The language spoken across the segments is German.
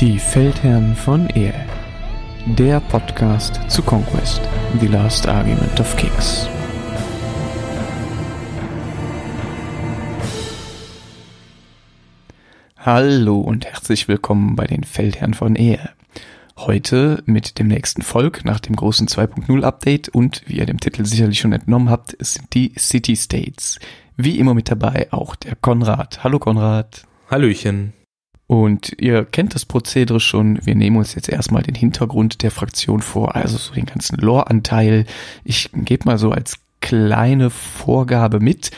Die Feldherren von Ehe. Der Podcast zu Conquest, The Last Argument of Kings. Hallo und herzlich willkommen bei den Feldherren von Ehe. Heute mit dem nächsten Volk nach dem großen 2.0 Update und wie ihr dem Titel sicherlich schon entnommen habt, sind die City States. Wie immer mit dabei auch der Konrad. Hallo Konrad. Hallöchen. Und ihr kennt das Prozedere schon. Wir nehmen uns jetzt erstmal den Hintergrund der Fraktion vor, also so den ganzen Lore-Anteil. Ich gebe mal so als kleine Vorgabe mit.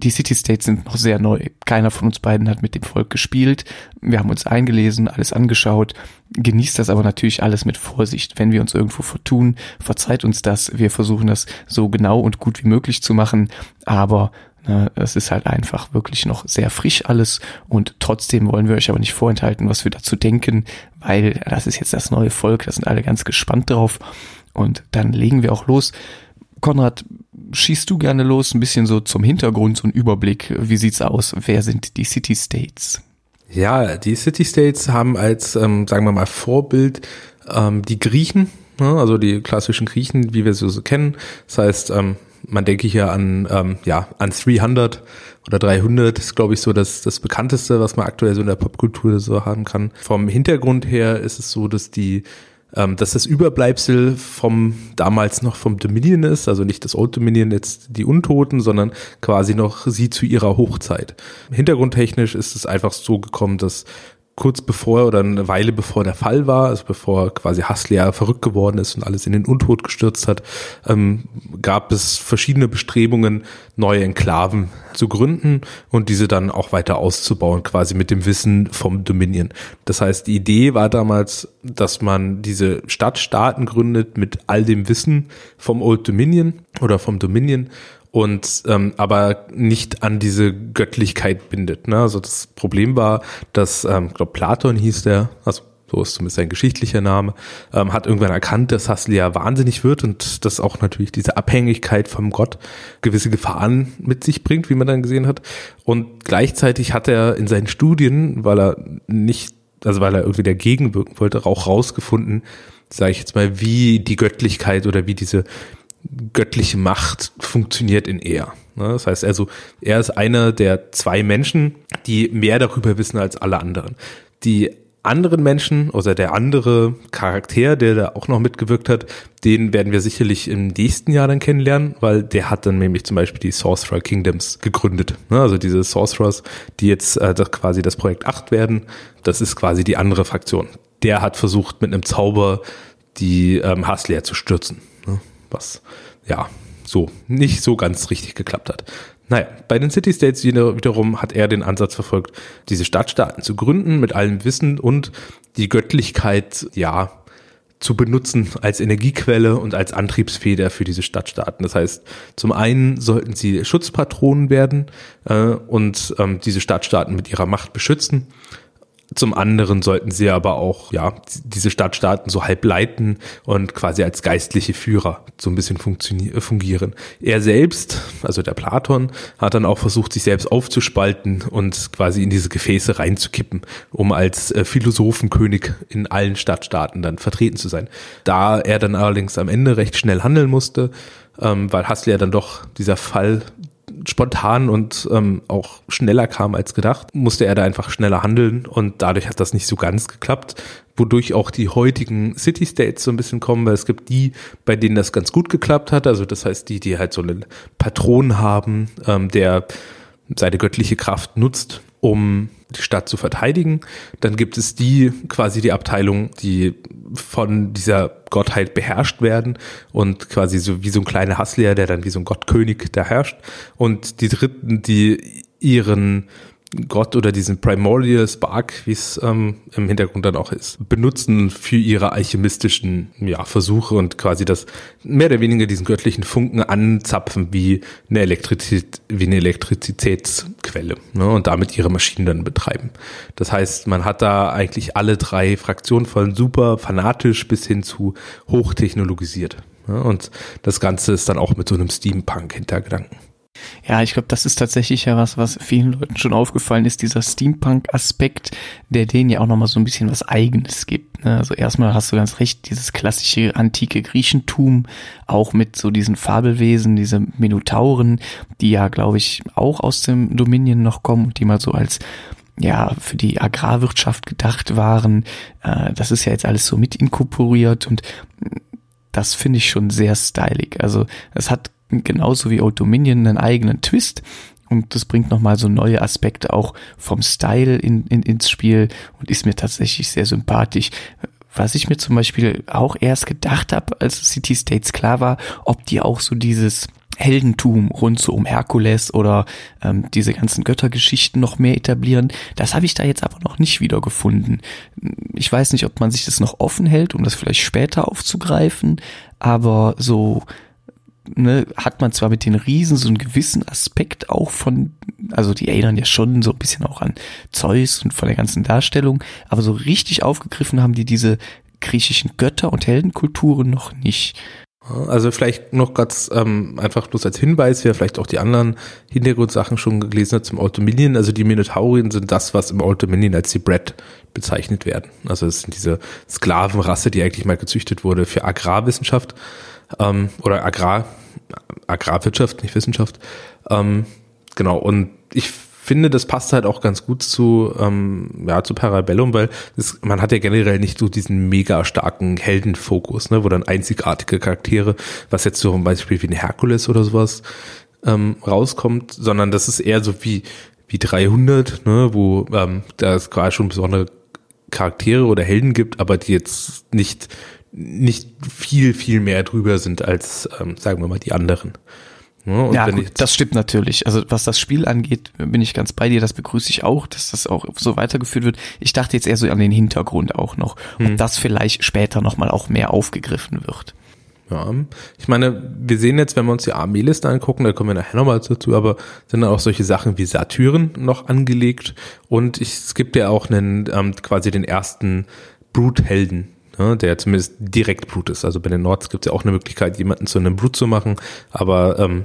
Die City States sind noch sehr neu. Keiner von uns beiden hat mit dem Volk gespielt. Wir haben uns eingelesen, alles angeschaut. Genießt das aber natürlich alles mit Vorsicht. Wenn wir uns irgendwo vertun, verzeiht uns das. Wir versuchen das so genau und gut wie möglich zu machen. Aber es ist halt einfach wirklich noch sehr frisch alles und trotzdem wollen wir euch aber nicht vorenthalten, was wir dazu denken, weil das ist jetzt das neue Volk, da sind alle ganz gespannt drauf und dann legen wir auch los. Konrad, schießt du gerne los, ein bisschen so zum Hintergrund, so ein Überblick. Wie sieht's aus? Wer sind die City States? Ja, die City States haben als, ähm, sagen wir mal, Vorbild ähm, die Griechen, ne? also die klassischen Griechen, wie wir sie so kennen. Das heißt, ähm, man denke hier an, ähm, ja, an 300 oder 300 ist, glaube ich, so das, das bekannteste, was man aktuell so in der Popkultur so haben kann. Vom Hintergrund her ist es so, dass die ähm, dass das Überbleibsel vom damals noch vom Dominion ist, also nicht das Old Dominion jetzt die Untoten, sondern quasi noch sie zu ihrer Hochzeit. Hintergrundtechnisch ist es einfach so gekommen, dass kurz bevor oder eine Weile bevor der Fall war, also bevor quasi Haslia verrückt geworden ist und alles in den Untod gestürzt hat, ähm, gab es verschiedene Bestrebungen, neue Enklaven zu gründen und diese dann auch weiter auszubauen, quasi mit dem Wissen vom Dominion. Das heißt, die Idee war damals, dass man diese Stadtstaaten gründet mit all dem Wissen vom Old Dominion oder vom Dominion und ähm, aber nicht an diese Göttlichkeit bindet. Ne? Also das Problem war, dass, ähm, glaube Platon hieß der, also so ist zumindest sein geschichtlicher Name, ähm, hat irgendwann erkannt, dass Haslia wahnsinnig wird und dass auch natürlich diese Abhängigkeit vom Gott gewisse Gefahren mit sich bringt, wie man dann gesehen hat. Und gleichzeitig hat er in seinen Studien, weil er nicht, also weil er irgendwie dagegen wirken wollte, auch rausgefunden, sage ich jetzt mal, wie die Göttlichkeit oder wie diese göttliche Macht funktioniert in er. Ne? Das heißt also, er ist einer der zwei Menschen, die mehr darüber wissen als alle anderen. Die anderen Menschen oder der andere Charakter, der da auch noch mitgewirkt hat, den werden wir sicherlich im nächsten Jahr dann kennenlernen, weil der hat dann nämlich zum Beispiel die Sorcerer Kingdoms gegründet. Ne? Also diese Sorcerers, die jetzt äh, quasi das Projekt 8 werden, das ist quasi die andere Fraktion. Der hat versucht, mit einem Zauber die ähm, zu stürzen was ja so nicht so ganz richtig geklappt hat. Naja, bei den City States wiederum hat er den Ansatz verfolgt, diese Stadtstaaten zu gründen mit allem Wissen und die Göttlichkeit, ja, zu benutzen als Energiequelle und als Antriebsfeder für diese Stadtstaaten. Das heißt, zum einen sollten sie Schutzpatronen werden äh, und ähm, diese Stadtstaaten mit ihrer Macht beschützen. Zum anderen sollten sie aber auch, ja, diese Stadtstaaten so halb leiten und quasi als geistliche Führer so ein bisschen fungieren. Er selbst, also der Platon, hat dann auch versucht, sich selbst aufzuspalten und quasi in diese Gefäße reinzukippen, um als äh, Philosophenkönig in allen Stadtstaaten dann vertreten zu sein. Da er dann allerdings am Ende recht schnell handeln musste, ähm, weil Hassel ja dann doch dieser Fall spontan und ähm, auch schneller kam als gedacht, musste er da einfach schneller handeln und dadurch hat das nicht so ganz geklappt, wodurch auch die heutigen City States so ein bisschen kommen, weil es gibt die, bei denen das ganz gut geklappt hat, also das heißt die, die halt so einen Patron haben, ähm, der seine göttliche Kraft nutzt, um die Stadt zu verteidigen. Dann gibt es die quasi die Abteilung, die von dieser Gottheit beherrscht werden und quasi so wie so ein kleiner Hassler, der dann wie so ein Gottkönig da herrscht. Und die dritten, die ihren Gott oder diesen Primordial Spark, wie es ähm, im Hintergrund dann auch ist, benutzen für ihre alchemistischen ja, Versuche und quasi das mehr oder weniger diesen göttlichen Funken anzapfen wie eine Elektrizität, wie eine Elektrizitätsquelle ne, und damit ihre Maschinen dann betreiben. Das heißt, man hat da eigentlich alle drei Fraktionen von super fanatisch bis hin zu hochtechnologisiert. Ne, und das Ganze ist dann auch mit so einem Steampunk-Hintergedanken. Ja, ich glaube, das ist tatsächlich ja was, was vielen Leuten schon aufgefallen ist, dieser Steampunk-Aspekt, der denen ja auch nochmal so ein bisschen was Eigenes gibt. Ne? Also erstmal hast du ganz recht, dieses klassische antike Griechentum, auch mit so diesen Fabelwesen, diese Minotauren, die ja, glaube ich, auch aus dem Dominion noch kommen und die mal so als ja, für die Agrarwirtschaft gedacht waren. Äh, das ist ja jetzt alles so mit inkorporiert und das finde ich schon sehr stylig. Also es hat genauso wie Old Dominion einen eigenen Twist und das bringt nochmal so neue Aspekte auch vom Style in, in, ins Spiel und ist mir tatsächlich sehr sympathisch. Was ich mir zum Beispiel auch erst gedacht habe, als City States klar war, ob die auch so dieses Heldentum rund so um Herkules oder ähm, diese ganzen Göttergeschichten noch mehr etablieren. Das habe ich da jetzt aber noch nicht wiedergefunden. Ich weiß nicht, ob man sich das noch offen hält, um das vielleicht später aufzugreifen, aber so ne, hat man zwar mit den Riesen so einen gewissen Aspekt auch von, also die erinnern ja schon so ein bisschen auch an Zeus und von der ganzen Darstellung, aber so richtig aufgegriffen haben die diese griechischen Götter und Heldenkulturen noch nicht. Also vielleicht noch ganz ähm, einfach bloß als Hinweis, wer vielleicht auch die anderen Hintergrundsachen schon gelesen hat zum Old Dominion. Also die Minotaurien sind das, was im Old Dominion als die Bread bezeichnet werden. Also es sind diese Sklavenrasse, die eigentlich mal gezüchtet wurde für Agrarwissenschaft ähm, oder Agrar, Agrarwirtschaft, nicht Wissenschaft. Ähm, genau, und ich finde, das passt halt auch ganz gut zu, ähm, ja, zu Parabellum, weil das, man hat ja generell nicht so diesen mega starken Heldenfokus, ne, wo dann einzigartige Charaktere, was jetzt so zum Beispiel wie ein Herkules oder sowas ähm, rauskommt, sondern das ist eher so wie, wie 300, ne, wo ähm, da es quasi schon besondere Charaktere oder Helden gibt, aber die jetzt nicht nicht viel, viel mehr drüber sind als, ähm, sagen wir mal, die anderen. Ja, ja gut, das stimmt natürlich. Also was das Spiel angeht, bin ich ganz bei dir. Das begrüße ich auch, dass das auch so weitergeführt wird. Ich dachte jetzt eher so an den Hintergrund auch noch, ob hm. das vielleicht später nochmal auch mehr aufgegriffen wird. Ja, ich meine, wir sehen jetzt, wenn wir uns die Armeeliste angucken, da kommen wir nachher nochmal dazu, aber sind dann auch solche Sachen wie Satyren noch angelegt und ich, es gibt ja auch einen ähm, quasi den ersten Bruthelden, ne, der zumindest direkt Blut ist. Also bei den Nords gibt es ja auch eine Möglichkeit, jemanden zu einem Blut zu machen, aber ähm,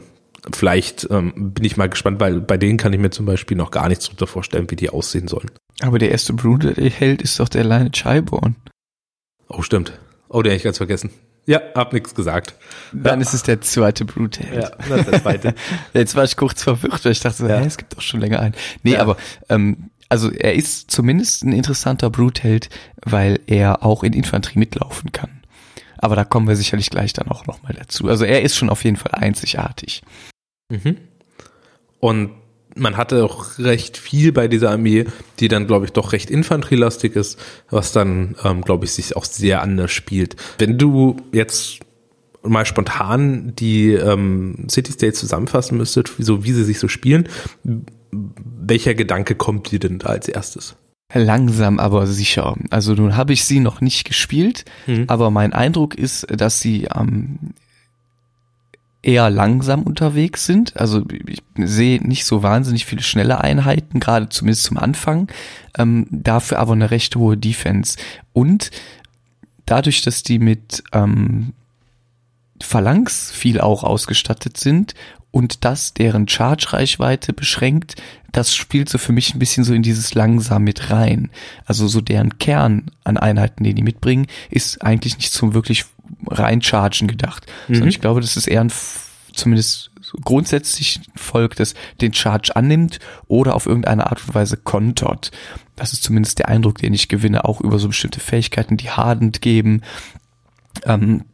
vielleicht ähm, bin ich mal gespannt, weil bei denen kann ich mir zum Beispiel noch gar nichts drunter vorstellen, wie die aussehen sollen. Aber der erste Brood-Held ist doch der kleine Chaiborn. Oh, stimmt. Oh, den hätte ich ganz vergessen. Ja, hab nichts gesagt. Dann ja. ist es der zweite Blutheld. Ja, das ist der zweite. Jetzt war ich kurz verwirrt, weil ich dachte, so, ja. hä, es gibt doch schon länger einen. Nee, ja. aber ähm, also er ist zumindest ein interessanter Blutheld, weil er auch in Infanterie mitlaufen kann. Aber da kommen wir sicherlich gleich dann auch nochmal dazu. Also er ist schon auf jeden Fall einzigartig. Mhm. Und man hatte auch recht viel bei dieser Armee, die dann, glaube ich, doch recht infanterielastig ist, was dann, ähm, glaube ich, sich auch sehr anders spielt. Wenn du jetzt mal spontan die ähm, City States zusammenfassen müsstet, so wie sie sich so spielen, welcher Gedanke kommt dir denn da als erstes? Langsam, aber sicher. Also nun habe ich sie noch nicht gespielt, mhm. aber mein Eindruck ist, dass sie ähm, eher langsam unterwegs sind. Also ich sehe nicht so wahnsinnig viele schnelle Einheiten, gerade zumindest zum Anfang. Ähm, dafür aber eine recht hohe Defense. Und dadurch, dass die mit ähm, Phalanx viel auch ausgestattet sind und das deren Charge-Reichweite beschränkt, das spielt so für mich ein bisschen so in dieses langsam mit rein. Also so deren Kern an Einheiten, die die mitbringen, ist eigentlich nicht zum wirklich rein Chargen gedacht. Mhm. Sondern ich glaube, das ist eher ein zumindest grundsätzlich Volk, das den Charge annimmt oder auf irgendeine Art und Weise kontert. Das ist zumindest der Eindruck, den ich gewinne, auch über so bestimmte Fähigkeiten, die hardend geben. Ähm,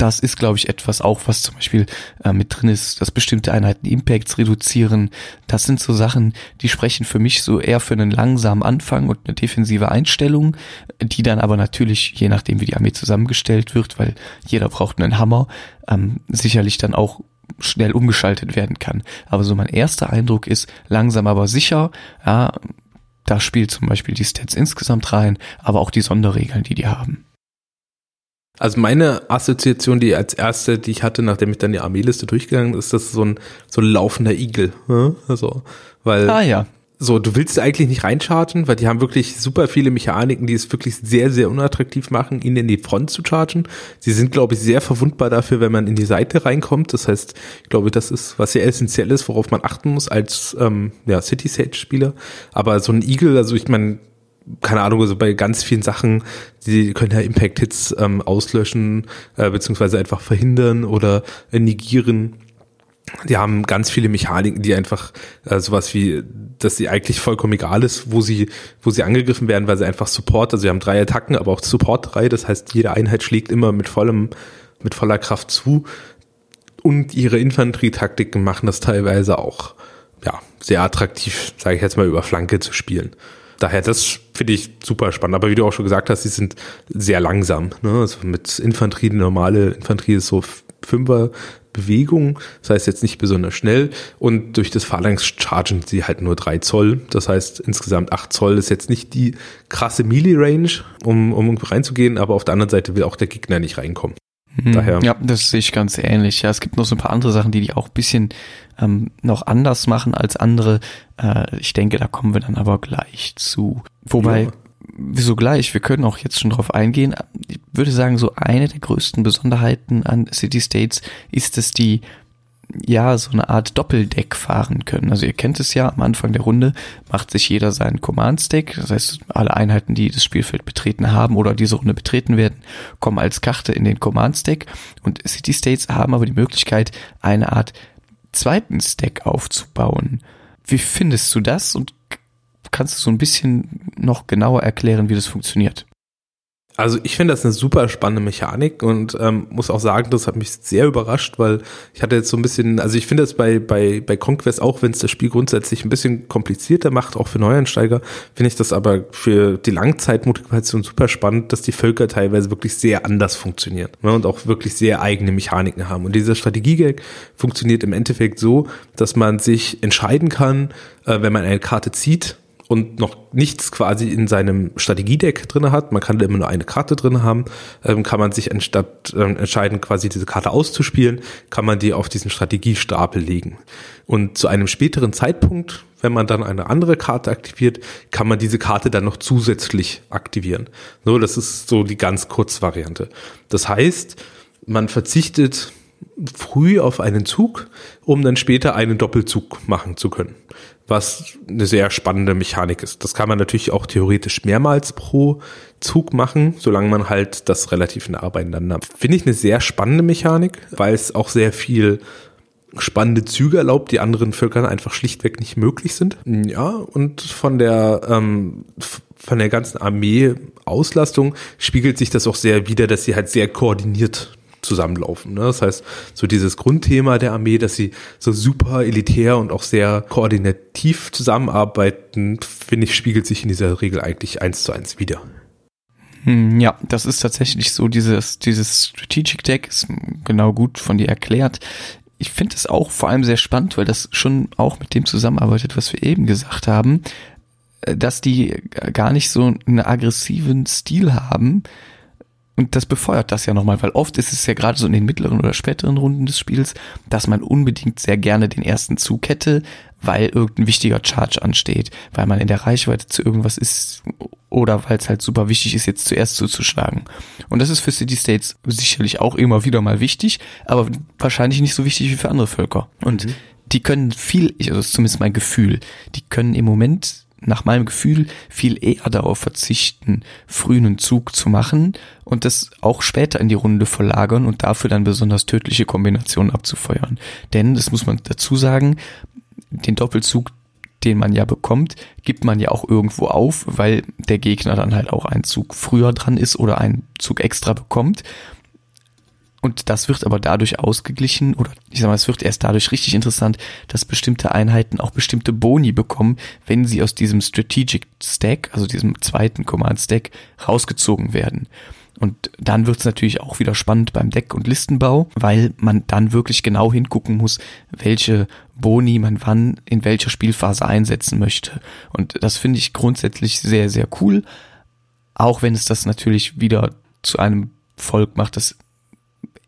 das ist, glaube ich, etwas auch, was zum Beispiel äh, mit drin ist, dass bestimmte Einheiten Impacts reduzieren. Das sind so Sachen, die sprechen für mich so eher für einen langsamen Anfang und eine defensive Einstellung, die dann aber natürlich, je nachdem wie die Armee zusammengestellt wird, weil jeder braucht einen Hammer, ähm, sicherlich dann auch schnell umgeschaltet werden kann. Aber so mein erster Eindruck ist langsam aber sicher, ja, da spielt zum Beispiel die Stats insgesamt rein, aber auch die Sonderregeln, die die haben. Also meine Assoziation, die als erste, die ich hatte, nachdem ich dann die Armeeliste durchgegangen ist, das so ein so ein laufender Igel. Also, weil ah, ja. so, du willst eigentlich nicht reinchargen, weil die haben wirklich super viele Mechaniken, die es wirklich sehr, sehr unattraktiv machen, ihn in die Front zu chargen. Sie sind, glaube ich, sehr verwundbar dafür, wenn man in die Seite reinkommt. Das heißt, ich glaube, das ist was sehr essentiell ist, worauf man achten muss als ähm, ja, City Sage-Spieler. Aber so ein Eagle, also ich meine, keine Ahnung, also bei ganz vielen Sachen, die können ja Impact-Hits ähm, auslöschen, äh, beziehungsweise einfach verhindern oder äh, negieren die haben ganz viele Mechaniken, die einfach äh, sowas wie, dass sie eigentlich vollkommen egal ist, wo sie, wo sie angegriffen werden, weil sie einfach Support, also sie haben drei Attacken, aber auch Support drei, das heißt, jede Einheit schlägt immer mit vollem, mit voller Kraft zu. Und ihre Infanterietaktiken machen das teilweise auch, ja, sehr attraktiv, sage ich jetzt mal, über Flanke zu spielen. Daher, das finde ich super spannend. Aber wie du auch schon gesagt hast, sie sind sehr langsam. Ne? Also mit Infanterie, normale Infanterie ist so Fünfer Bewegung, das heißt jetzt nicht besonders schnell und durch das Phalanx chargen sie halt nur drei Zoll, das heißt insgesamt acht Zoll ist jetzt nicht die krasse Melee-Range, um, um reinzugehen, aber auf der anderen Seite will auch der Gegner nicht reinkommen. Hm, Daher. Ja, das sehe ich ganz ähnlich. Ja, es gibt noch so ein paar andere Sachen, die die auch ein bisschen ähm, noch anders machen als andere. Äh, ich denke, da kommen wir dann aber gleich zu. Wobei, ja wieso gleich? Wir können auch jetzt schon drauf eingehen. Ich würde sagen, so eine der größten Besonderheiten an City States ist, dass die ja so eine Art Doppeldeck fahren können. Also ihr kennt es ja, am Anfang der Runde macht sich jeder seinen Command-Stack. Das heißt, alle Einheiten, die das Spielfeld betreten haben oder diese Runde betreten werden, kommen als Karte in den Command-Stack. Und City States haben aber die Möglichkeit, eine Art zweiten Stack aufzubauen. Wie findest du das und kannst du so ein bisschen noch genauer erklären, wie das funktioniert? Also ich finde das eine super spannende Mechanik und ähm, muss auch sagen, das hat mich sehr überrascht, weil ich hatte jetzt so ein bisschen, also ich finde das bei bei bei Conquest auch, wenn es das Spiel grundsätzlich ein bisschen komplizierter macht, auch für Neueinsteiger, finde ich das aber für die Langzeitmotivation super spannend, dass die Völker teilweise wirklich sehr anders funktionieren ne, und auch wirklich sehr eigene Mechaniken haben. Und dieser Strategiegag funktioniert im Endeffekt so, dass man sich entscheiden kann, äh, wenn man eine Karte zieht, und noch nichts quasi in seinem Strategiedeck drin hat, man kann da immer nur eine Karte drin haben, ähm, kann man sich anstatt ähm, entscheiden, quasi diese Karte auszuspielen, kann man die auf diesen Strategiestapel legen. Und zu einem späteren Zeitpunkt, wenn man dann eine andere Karte aktiviert, kann man diese Karte dann noch zusätzlich aktivieren. So, das ist so die ganz kurze Variante. Das heißt, man verzichtet früh auf einen Zug, um dann später einen Doppelzug machen zu können was eine sehr spannende Mechanik ist. Das kann man natürlich auch theoretisch mehrmals pro Zug machen, solange man halt das relativ nah beieinander. Finde ich eine sehr spannende Mechanik, weil es auch sehr viel spannende Züge erlaubt, die anderen Völkern einfach schlichtweg nicht möglich sind. Ja, und von der ähm, von der ganzen Armee-Auslastung spiegelt sich das auch sehr wider, dass sie halt sehr koordiniert zusammenlaufen. Ne? Das heißt, so dieses Grundthema der Armee, dass sie so super elitär und auch sehr koordinativ zusammenarbeiten, finde ich, spiegelt sich in dieser Regel eigentlich eins zu eins wieder. Hm, ja, das ist tatsächlich so, dieses, dieses Strategic Deck ist genau gut von dir erklärt. Ich finde es auch vor allem sehr spannend, weil das schon auch mit dem zusammenarbeitet, was wir eben gesagt haben, äh, dass die gar nicht so einen aggressiven Stil haben, und das befeuert das ja nochmal, weil oft ist es ja gerade so in den mittleren oder späteren Runden des Spiels, dass man unbedingt sehr gerne den ersten Zug hätte, weil irgendein wichtiger Charge ansteht, weil man in der Reichweite zu irgendwas ist oder weil es halt super wichtig ist, jetzt zuerst zuzuschlagen. Und das ist für City States sicherlich auch immer wieder mal wichtig, aber wahrscheinlich nicht so wichtig wie für andere Völker. Und mhm. die können viel, also das ist zumindest mein Gefühl, die können im Moment nach meinem Gefühl viel eher darauf verzichten, früh einen Zug zu machen und das auch später in die Runde verlagern und dafür dann besonders tödliche Kombinationen abzufeuern. Denn, das muss man dazu sagen, den Doppelzug, den man ja bekommt, gibt man ja auch irgendwo auf, weil der Gegner dann halt auch einen Zug früher dran ist oder einen Zug extra bekommt. Und das wird aber dadurch ausgeglichen, oder ich sag mal, es wird erst dadurch richtig interessant, dass bestimmte Einheiten auch bestimmte Boni bekommen, wenn sie aus diesem Strategic Stack, also diesem zweiten Command Stack, rausgezogen werden. Und dann wird es natürlich auch wieder spannend beim Deck- und Listenbau, weil man dann wirklich genau hingucken muss, welche Boni man wann in welcher Spielphase einsetzen möchte. Und das finde ich grundsätzlich sehr, sehr cool. Auch wenn es das natürlich wieder zu einem Volk macht, das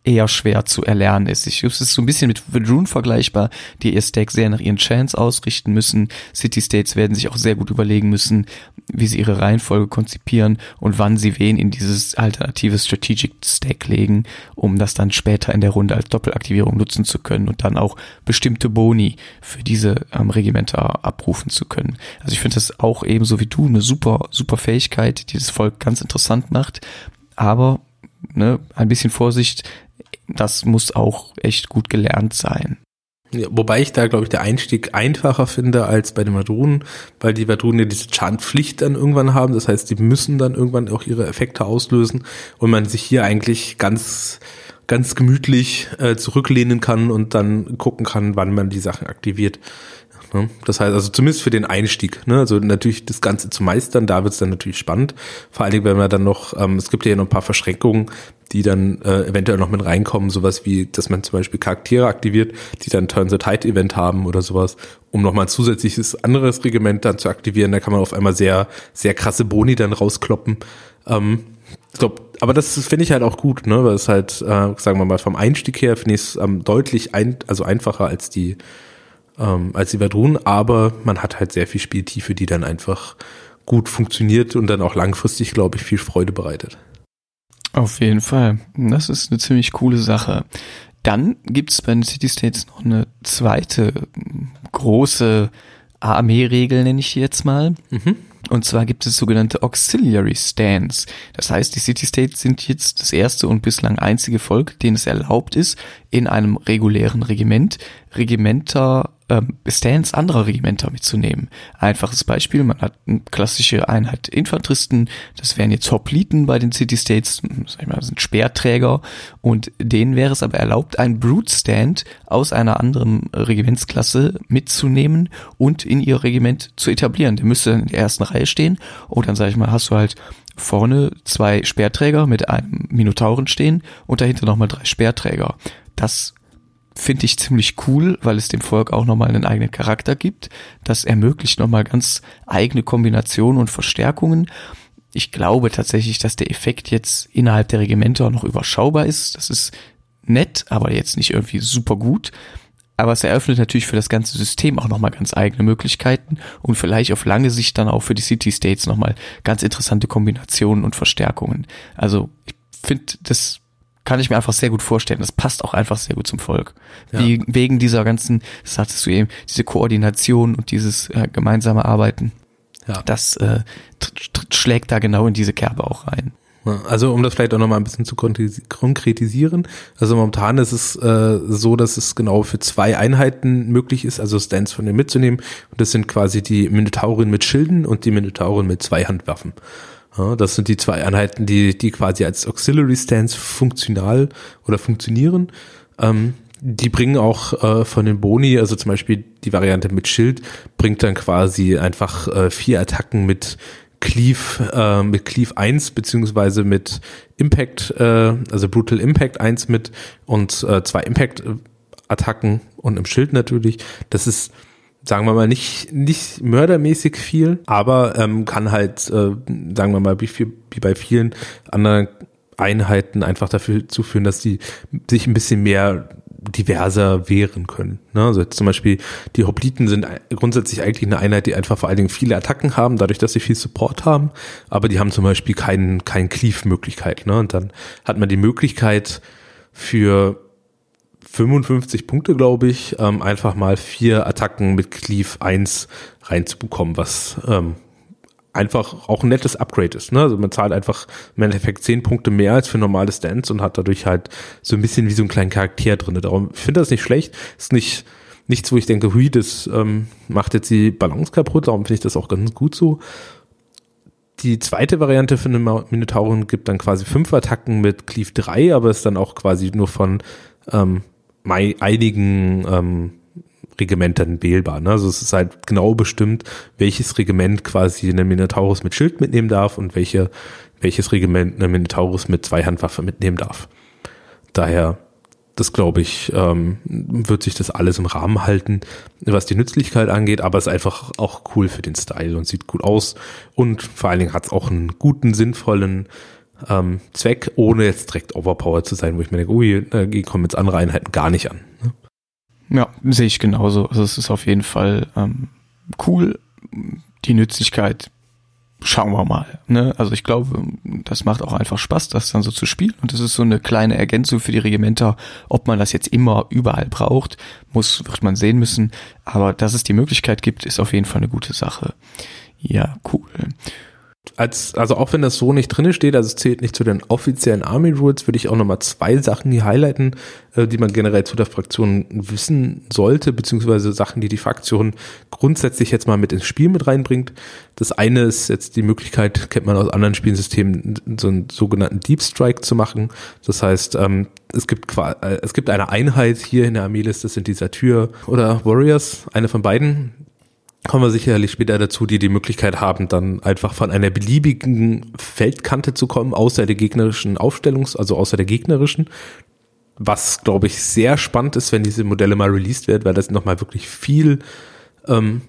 eher schwer zu erlernen ist. Ich, es ist so ein bisschen mit Vadrun vergleichbar, die ihr Stack sehr nach ihren Chants ausrichten müssen. City States werden sich auch sehr gut überlegen müssen, wie sie ihre Reihenfolge konzipieren und wann sie wen in dieses alternative Strategic Stack legen, um das dann später in der Runde als Doppelaktivierung nutzen zu können und dann auch bestimmte Boni für diese ähm, Regimenter abrufen zu können. Also ich finde das auch ebenso wie du eine super, super Fähigkeit, die das Volk ganz interessant macht. Aber ne, ein bisschen Vorsicht, das muss auch echt gut gelernt sein. Ja, wobei ich da, glaube ich, der Einstieg einfacher finde als bei den Madrunen, weil die Madrunen ja diese Chant-Pflicht dann irgendwann haben. Das heißt, die müssen dann irgendwann auch ihre Effekte auslösen und man sich hier eigentlich ganz ganz gemütlich äh, zurücklehnen kann und dann gucken kann, wann man die Sachen aktiviert. Ne? Das heißt also zumindest für den Einstieg. Ne? Also natürlich das Ganze zu meistern, da wird es dann natürlich spannend. Vor allen Dingen, wenn man dann noch, ähm, es gibt ja noch ein paar Verschränkungen, die dann äh, eventuell noch mit reinkommen, sowas wie, dass man zum Beispiel Charaktere aktiviert, die dann Turn the Tide Event haben oder sowas, um nochmal ein zusätzliches anderes Regiment dann zu aktivieren. Da kann man auf einmal sehr, sehr krasse Boni dann rauskloppen. Ähm, ich glaub, aber das finde ich halt auch gut, ne? Weil es halt, äh, sagen wir mal, vom Einstieg her finde ich es ähm, deutlich ein, also einfacher als die ähm, als die Vadrun, aber man hat halt sehr viel Spieltiefe, die dann einfach gut funktioniert und dann auch langfristig, glaube ich, viel Freude bereitet. Auf jeden Fall. Das ist eine ziemlich coole Sache. Dann gibt es bei den City States noch eine zweite große Armeeregel, nenne ich die jetzt mal. Mhm. Und zwar gibt es sogenannte Auxiliary Stands. Das heißt, die City States sind jetzt das erste und bislang einzige Volk, denen es erlaubt ist, in einem regulären Regiment Regimenter ähm, Stands anderer Regimenter mitzunehmen. Einfaches Beispiel, man hat eine klassische Einheit Infanteristen, das wären jetzt Hopliten bei den City States, sag ich mal, sind Speerträger und denen wäre es aber erlaubt, einen Brute Stand aus einer anderen Regimentsklasse mitzunehmen und in ihr Regiment zu etablieren. Der müsste dann in der ersten Reihe stehen und dann sag ich mal, hast du halt vorne zwei Speerträger mit einem Minotauren stehen und dahinter nochmal drei Speerträger. Das finde ich ziemlich cool, weil es dem Volk auch nochmal einen eigenen Charakter gibt. Das ermöglicht nochmal ganz eigene Kombinationen und Verstärkungen. Ich glaube tatsächlich, dass der Effekt jetzt innerhalb der Regimenter noch überschaubar ist. Das ist nett, aber jetzt nicht irgendwie super gut. Aber es eröffnet natürlich für das ganze System auch nochmal ganz eigene Möglichkeiten und vielleicht auf lange Sicht dann auch für die City States nochmal ganz interessante Kombinationen und Verstärkungen. Also ich finde, das kann ich mir einfach sehr gut vorstellen. Das passt auch einfach sehr gut zum Volk. Ja. Wie, wegen dieser ganzen, das hattest du eben, diese Koordination und dieses äh, gemeinsame Arbeiten. Ja. Das äh, schlägt da genau in diese Kerbe auch rein. Also um das vielleicht auch nochmal ein bisschen zu konkretisieren. Also momentan ist es äh, so, dass es genau für zwei Einheiten möglich ist, also Stands von denen mitzunehmen. Und das sind quasi die Minotaurin mit Schilden und die Minotaurin mit Zweihandwaffen. Ja, das sind die zwei Einheiten, die, die quasi als Auxiliary Stands funktional oder funktionieren. Ähm, die bringen auch äh, von den Boni, also zum Beispiel die Variante mit Schild, bringt dann quasi einfach äh, vier Attacken mit Cleave, äh, mit Cleave 1 beziehungsweise mit Impact, äh, also Brutal Impact 1 mit und äh, zwei Impact Attacken und im Schild natürlich. Das ist sagen wir mal, nicht, nicht mördermäßig viel, aber ähm, kann halt, äh, sagen wir mal, wie, viel, wie bei vielen anderen Einheiten einfach dafür zuführen, dass die sich ein bisschen mehr diverser wehren können. Ne? Also zum Beispiel die Hopliten sind grundsätzlich eigentlich eine Einheit, die einfach vor allen Dingen viele Attacken haben, dadurch, dass sie viel Support haben, aber die haben zum Beispiel keinen keinen Cleave-Möglichkeit. Ne? Und dann hat man die Möglichkeit für 55 Punkte, glaube ich, ähm, einfach mal vier Attacken mit Cleave 1 reinzubekommen, was ähm, einfach auch ein nettes Upgrade ist. Ne? Also man zahlt einfach im Endeffekt 10 Punkte mehr als für normale Stands und hat dadurch halt so ein bisschen wie so einen kleinen Charakter drin. Darum ich finde das nicht schlecht. Ist nicht nichts, wo ich denke, hui, das ähm, macht jetzt die Balance kaputt. Darum finde ich das auch ganz gut so. Die zweite Variante für eine Minotauren gibt dann quasi fünf Attacken mit Cleave 3, aber ist dann auch quasi nur von ähm, einigen ähm, Regimentern wählbar. Ne? Also es ist halt genau bestimmt, welches Regiment quasi eine Minotaurus mit Schild mitnehmen darf und welche, welches Regiment eine Minotaurus mit Zweihandwaffe mitnehmen darf. Daher, das glaube ich, ähm, wird sich das alles im Rahmen halten, was die Nützlichkeit angeht, aber es ist einfach auch cool für den Style und sieht gut aus und vor allen Dingen hat es auch einen guten, sinnvollen ähm, Zweck, ohne jetzt direkt overpowered zu sein, wo ich mir denke, ui, die kommen jetzt andere Einheiten gar nicht an. Ne? Ja, sehe ich genauso. Also es ist auf jeden Fall ähm, cool. Die Nützlichkeit schauen wir mal. Ne? Also ich glaube, das macht auch einfach Spaß, das dann so zu spielen. Und das ist so eine kleine Ergänzung für die Regimenter. Ob man das jetzt immer überall braucht, muss, wird man sehen müssen. Aber dass es die Möglichkeit gibt, ist auf jeden Fall eine gute Sache. Ja, cool als, also auch wenn das so nicht drinne steht, also es zählt nicht zu den offiziellen Army Rules, würde ich auch nochmal zwei Sachen hier highlighten, äh, die man generell zu der Fraktion wissen sollte, beziehungsweise Sachen, die die Fraktion grundsätzlich jetzt mal mit ins Spiel mit reinbringt. Das eine ist jetzt die Möglichkeit, kennt man aus anderen Spielsystemen, so einen sogenannten Deep Strike zu machen. Das heißt, ähm, es gibt äh, es gibt eine Einheit hier in der Armeeliste, das sind die Satyr oder Warriors, eine von beiden, kommen wir sicherlich später dazu, die die Möglichkeit haben, dann einfach von einer beliebigen Feldkante zu kommen, außer der gegnerischen Aufstellungs-, also außer der gegnerischen. Was, glaube ich, sehr spannend ist, wenn diese Modelle mal released werden, weil das nochmal wirklich viel ähm,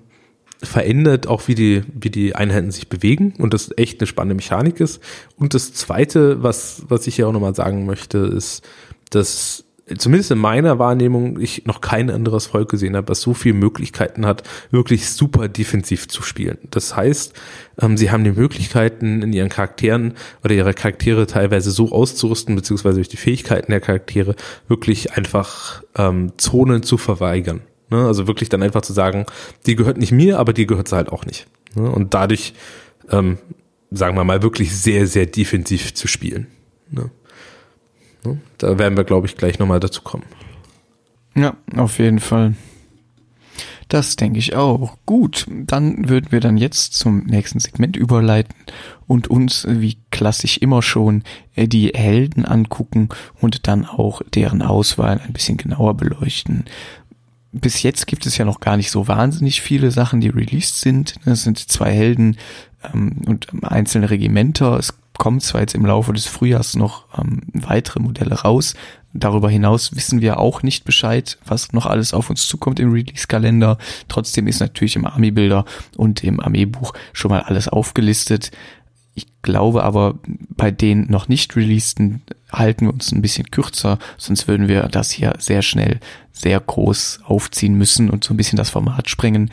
verändert, auch wie die, wie die Einheiten sich bewegen und das echt eine spannende Mechanik ist. Und das Zweite, was, was ich hier auch nochmal sagen möchte, ist, dass zumindest in meiner Wahrnehmung, ich noch kein anderes Volk gesehen habe, was so viele Möglichkeiten hat, wirklich super defensiv zu spielen. Das heißt, ähm, sie haben die Möglichkeiten in ihren Charakteren oder ihre Charaktere teilweise so auszurüsten, beziehungsweise durch die Fähigkeiten der Charaktere wirklich einfach ähm, Zonen zu verweigern. Ne? Also wirklich dann einfach zu sagen, die gehört nicht mir, aber die gehört sie halt auch nicht. Ne? Und dadurch, ähm, sagen wir mal, wirklich sehr, sehr defensiv zu spielen. Ne? Ne? Da werden wir, glaube ich, gleich nochmal dazu kommen. Ja, auf jeden Fall. Das denke ich auch. Gut, dann würden wir dann jetzt zum nächsten Segment überleiten und uns, wie klassisch immer schon, äh, die Helden angucken und dann auch deren Auswahl ein bisschen genauer beleuchten. Bis jetzt gibt es ja noch gar nicht so wahnsinnig viele Sachen, die released sind. Es sind zwei Helden ähm, und einzelne Regimenter. Es kommen zwar jetzt im Laufe des Frühjahrs noch ähm, weitere Modelle raus. Darüber hinaus wissen wir auch nicht Bescheid, was noch alles auf uns zukommt im Release-Kalender. Trotzdem ist natürlich im Army-Bilder und im Armeebuch schon mal alles aufgelistet. Ich glaube aber, bei den noch nicht releaseden halten wir uns ein bisschen kürzer, sonst würden wir das hier sehr schnell sehr groß aufziehen müssen und so ein bisschen das Format sprengen.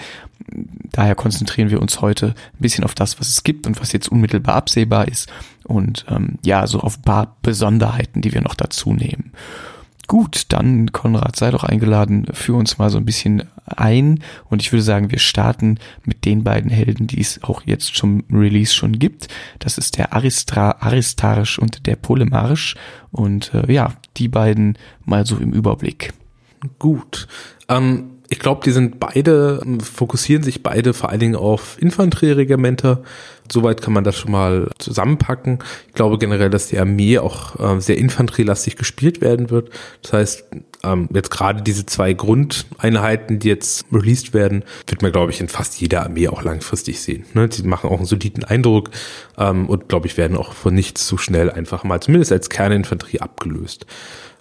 Daher konzentrieren wir uns heute ein bisschen auf das, was es gibt und was jetzt unmittelbar absehbar ist und ähm, ja, so auf ein paar Besonderheiten, die wir noch dazu nehmen. Gut, dann Konrad, sei doch eingeladen, für uns mal so ein bisschen ein und ich würde sagen, wir starten mit den beiden Helden, die es auch jetzt zum Release schon gibt. Das ist der Aristra, Aristarisch und der Polemarisch und äh, ja, die beiden mal so im Überblick. Gut. Ähm, ich glaube, die sind beide, fokussieren sich beide vor allen Dingen auf Infanterieregimenter. Soweit kann man das schon mal zusammenpacken. Ich glaube generell, dass die Armee auch äh, sehr infanterielastig gespielt werden wird. Das heißt, ähm, jetzt gerade diese zwei Grundeinheiten, die jetzt released werden, wird man, glaube ich, in fast jeder Armee auch langfristig sehen. Ne? Die machen auch einen soliden Eindruck ähm, und, glaube ich, werden auch von nichts zu schnell einfach mal, zumindest als Kerninfanterie, abgelöst.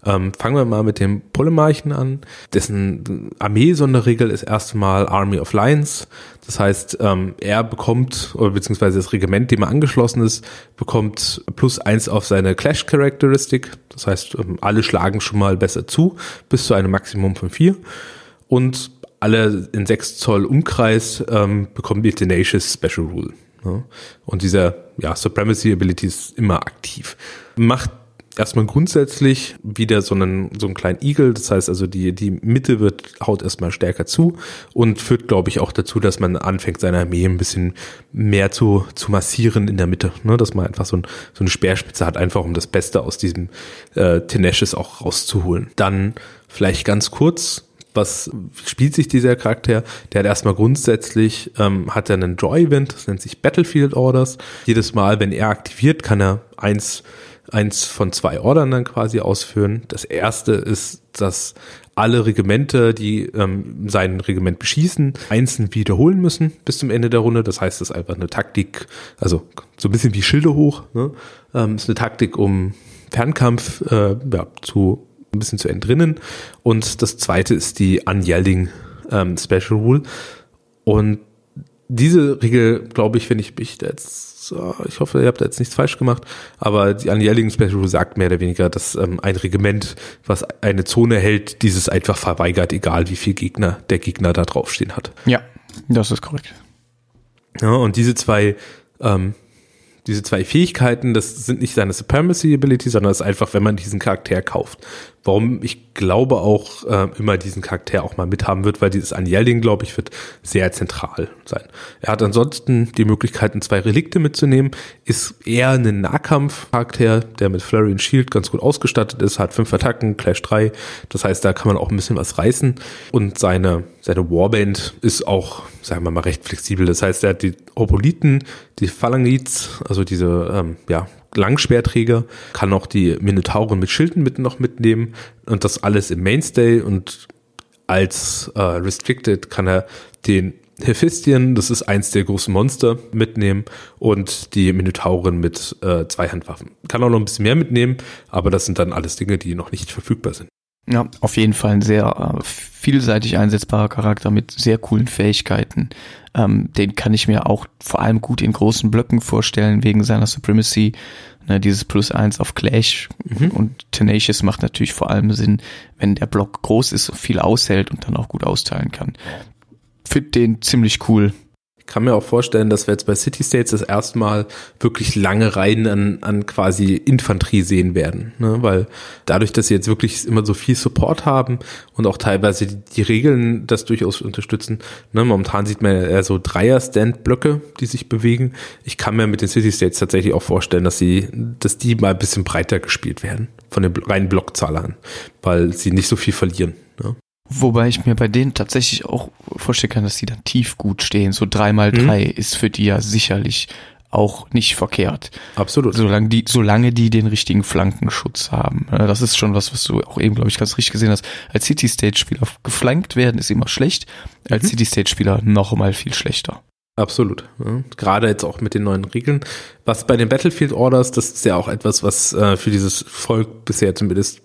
Ähm, fangen wir mal mit dem Polemarchen an. Dessen Armee-Sonderregel ist erstmal Army of Lions. Das heißt, ähm, er bekommt, oder beziehungsweise das Regiment, dem er angeschlossen ist, bekommt plus eins auf seine Clash-Charakteristik. Das heißt, ähm, alle schlagen schon mal besser zu, bis zu einem Maximum von vier. Und alle in sechs Zoll Umkreis ähm, bekommen die Tenacious Special Rule. Ja. Und dieser ja, Supremacy Ability ist immer aktiv. Macht erstmal grundsätzlich wieder so einen, so einen kleinen Igel. Das heißt also, die, die Mitte wird, haut erstmal stärker zu und führt, glaube ich, auch dazu, dass man anfängt, seine Armee ein bisschen mehr zu, zu massieren in der Mitte. Ne? Dass man einfach so, ein, so eine Speerspitze hat, einfach um das Beste aus diesem äh, Tenacious auch rauszuholen. Dann vielleicht ganz kurz, was spielt sich dieser Charakter? Der hat erstmal grundsätzlich, ähm, hat er einen Draw-Event, das nennt sich Battlefield Orders. Jedes Mal, wenn er aktiviert, kann er eins eins von zwei Ordern dann quasi ausführen. Das erste ist, dass alle Regimente, die ähm, sein Regiment beschießen, einzeln wiederholen müssen bis zum Ende der Runde. Das heißt, es ist einfach eine Taktik, also so ein bisschen wie Schilde hoch. Ne? Ähm, ist eine Taktik, um Fernkampf äh, ja, zu ein bisschen zu entrinnen. Und das zweite ist die Unyielding ähm, Special Rule. Und diese Regel, glaube ich, wenn ich mich jetzt, ich hoffe, ihr habt da jetzt nichts falsch gemacht, aber die Anjährlichen Special Rule sagt mehr oder weniger, dass ähm, ein Regiment, was eine Zone hält, dieses einfach verweigert, egal wie viel Gegner der Gegner da draufstehen hat. Ja, das ist korrekt. Ja, und diese zwei ähm, diese zwei Fähigkeiten, das sind nicht seine Supremacy Ability, sondern das ist einfach, wenn man diesen Charakter kauft. Warum ich glaube auch äh, immer diesen Charakter auch mal mithaben wird, weil dieses Anjelding, glaube ich, wird sehr zentral sein. Er hat ansonsten die Möglichkeiten, zwei Relikte mitzunehmen, ist eher ein Nahkampfcharakter, der mit Flurry und Shield ganz gut ausgestattet ist, hat fünf Attacken, Clash 3, das heißt, da kann man auch ein bisschen was reißen und seine, seine Warband ist auch, sagen wir mal, recht flexibel. Das heißt, er hat die Hopoliten, die Phalangites, also diese, ähm, ja, Langschwerträger, kann auch die Minotauren mit Schilden mit noch mitnehmen und das alles im Mainstay und als äh, Restricted kann er den Hephaestion, das ist eins der großen Monster, mitnehmen und die Minotauren mit äh, Zweihandwaffen. Kann auch noch ein bisschen mehr mitnehmen, aber das sind dann alles Dinge, die noch nicht verfügbar sind. Ja, auf jeden Fall ein sehr äh, vielseitig einsetzbarer Charakter mit sehr coolen Fähigkeiten. Ähm, den kann ich mir auch vor allem gut in großen Blöcken vorstellen, wegen seiner Supremacy. Ne, dieses Plus eins auf Clash mhm. und Tenacious macht natürlich vor allem Sinn, wenn der Block groß ist, viel aushält und dann auch gut austeilen kann. Find den ziemlich cool kann mir auch vorstellen, dass wir jetzt bei City States das erste Mal wirklich lange Reihen an, an quasi Infanterie sehen werden. Ne? Weil dadurch, dass sie jetzt wirklich immer so viel Support haben und auch teilweise die, die Regeln das durchaus unterstützen. Ne? Momentan sieht man eher so Dreier-Stand-Blöcke, die sich bewegen. Ich kann mir mit den City States tatsächlich auch vorstellen, dass sie, dass die mal ein bisschen breiter gespielt werden von den reinen Blockzahlern, weil sie nicht so viel verlieren. Ne? Wobei ich mir bei denen tatsächlich auch vorstellen kann, dass die dann tief gut stehen. So drei mal mhm. drei ist für die ja sicherlich auch nicht verkehrt. Absolut. Solange die, solange die den richtigen Flankenschutz haben. Das ist schon was, was du auch eben, glaube ich, ganz richtig gesehen hast. Als City Stage Spieler geflankt werden ist immer schlecht. Als mhm. City Stage Spieler noch mal viel schlechter. Absolut. Ja. Gerade jetzt auch mit den neuen Regeln. Was bei den Battlefield Orders, das ist ja auch etwas, was äh, für dieses Volk bisher zumindest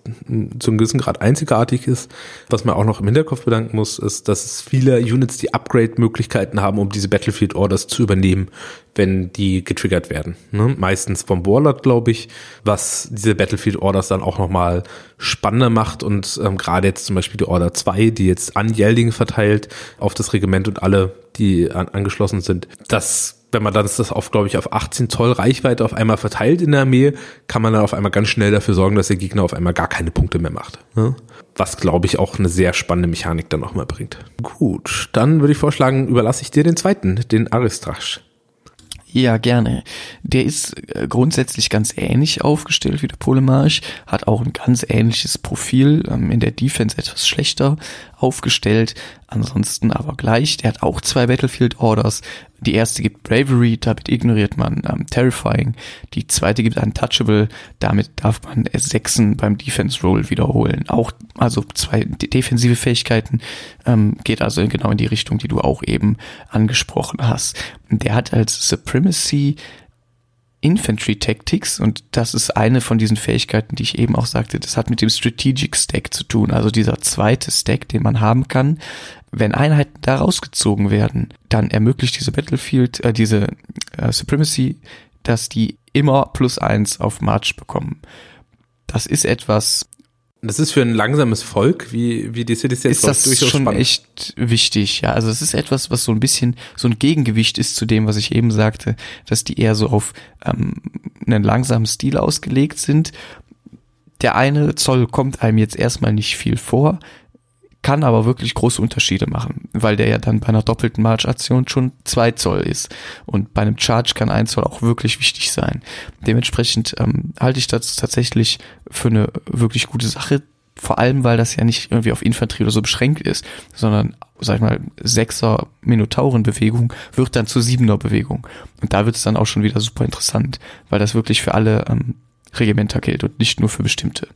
zu einem gewissen Grad einzigartig ist. Was man auch noch im Hinterkopf bedanken muss, ist, dass es viele Units die Upgrade-Möglichkeiten haben, um diese Battlefield Orders zu übernehmen, wenn die getriggert werden. Ne? Meistens vom Warlord, glaube ich, was diese Battlefield Orders dann auch nochmal spannender macht und ähm, gerade jetzt zum Beispiel die Order 2, die jetzt an Yelding verteilt auf das Regiment und alle, die an, angeschlossen sind, das wenn man dann das auf, glaube ich, auf 18 Zoll Reichweite auf einmal verteilt in der Armee, kann man dann auf einmal ganz schnell dafür sorgen, dass der Gegner auf einmal gar keine Punkte mehr macht. Ne? Was, glaube ich, auch eine sehr spannende Mechanik dann nochmal bringt. Gut, dann würde ich vorschlagen, überlasse ich dir den zweiten, den Aristrasch. Ja, gerne. Der ist äh, grundsätzlich ganz ähnlich aufgestellt wie der Polemarch, hat auch ein ganz ähnliches Profil, ähm, in der Defense etwas schlechter aufgestellt, ansonsten aber gleich. Der hat auch zwei Battlefield Orders, die erste gibt Bravery, damit ignoriert man ähm, Terrifying. Die zweite gibt Untouchable, damit darf man Sechsen beim Defense Roll wiederholen. Auch also zwei defensive Fähigkeiten, ähm, geht also genau in die Richtung, die du auch eben angesprochen hast. Der hat als Supremacy Infantry Tactics und das ist eine von diesen Fähigkeiten, die ich eben auch sagte, das hat mit dem Strategic Stack zu tun, also dieser zweite Stack, den man haben kann. Wenn Einheiten da rausgezogen werden, dann ermöglicht diese Battlefield, äh, diese äh, Supremacy, dass die immer plus eins auf March bekommen. Das ist etwas, das ist für ein langsames Volk, wie, wie die City States ist das durchaus schon spannend. echt wichtig, ja. Also es ist etwas, was so ein bisschen so ein Gegengewicht ist zu dem, was ich eben sagte, dass die eher so auf ähm, einen langsamen Stil ausgelegt sind. Der eine Zoll kommt einem jetzt erstmal nicht viel vor, kann aber wirklich große Unterschiede machen, weil der ja dann bei einer doppelten March-Aktion schon zwei Zoll ist. Und bei einem Charge kann ein Zoll auch wirklich wichtig sein. Dementsprechend ähm, halte ich das tatsächlich für eine wirklich gute Sache, vor allem, weil das ja nicht irgendwie auf Infanterie oder so beschränkt ist, sondern, sag ich mal, sechser Minotaurenbewegung wird dann zur siebener Bewegung. Und da wird es dann auch schon wieder super interessant, weil das wirklich für alle ähm, Regimenter gilt und nicht nur für bestimmte.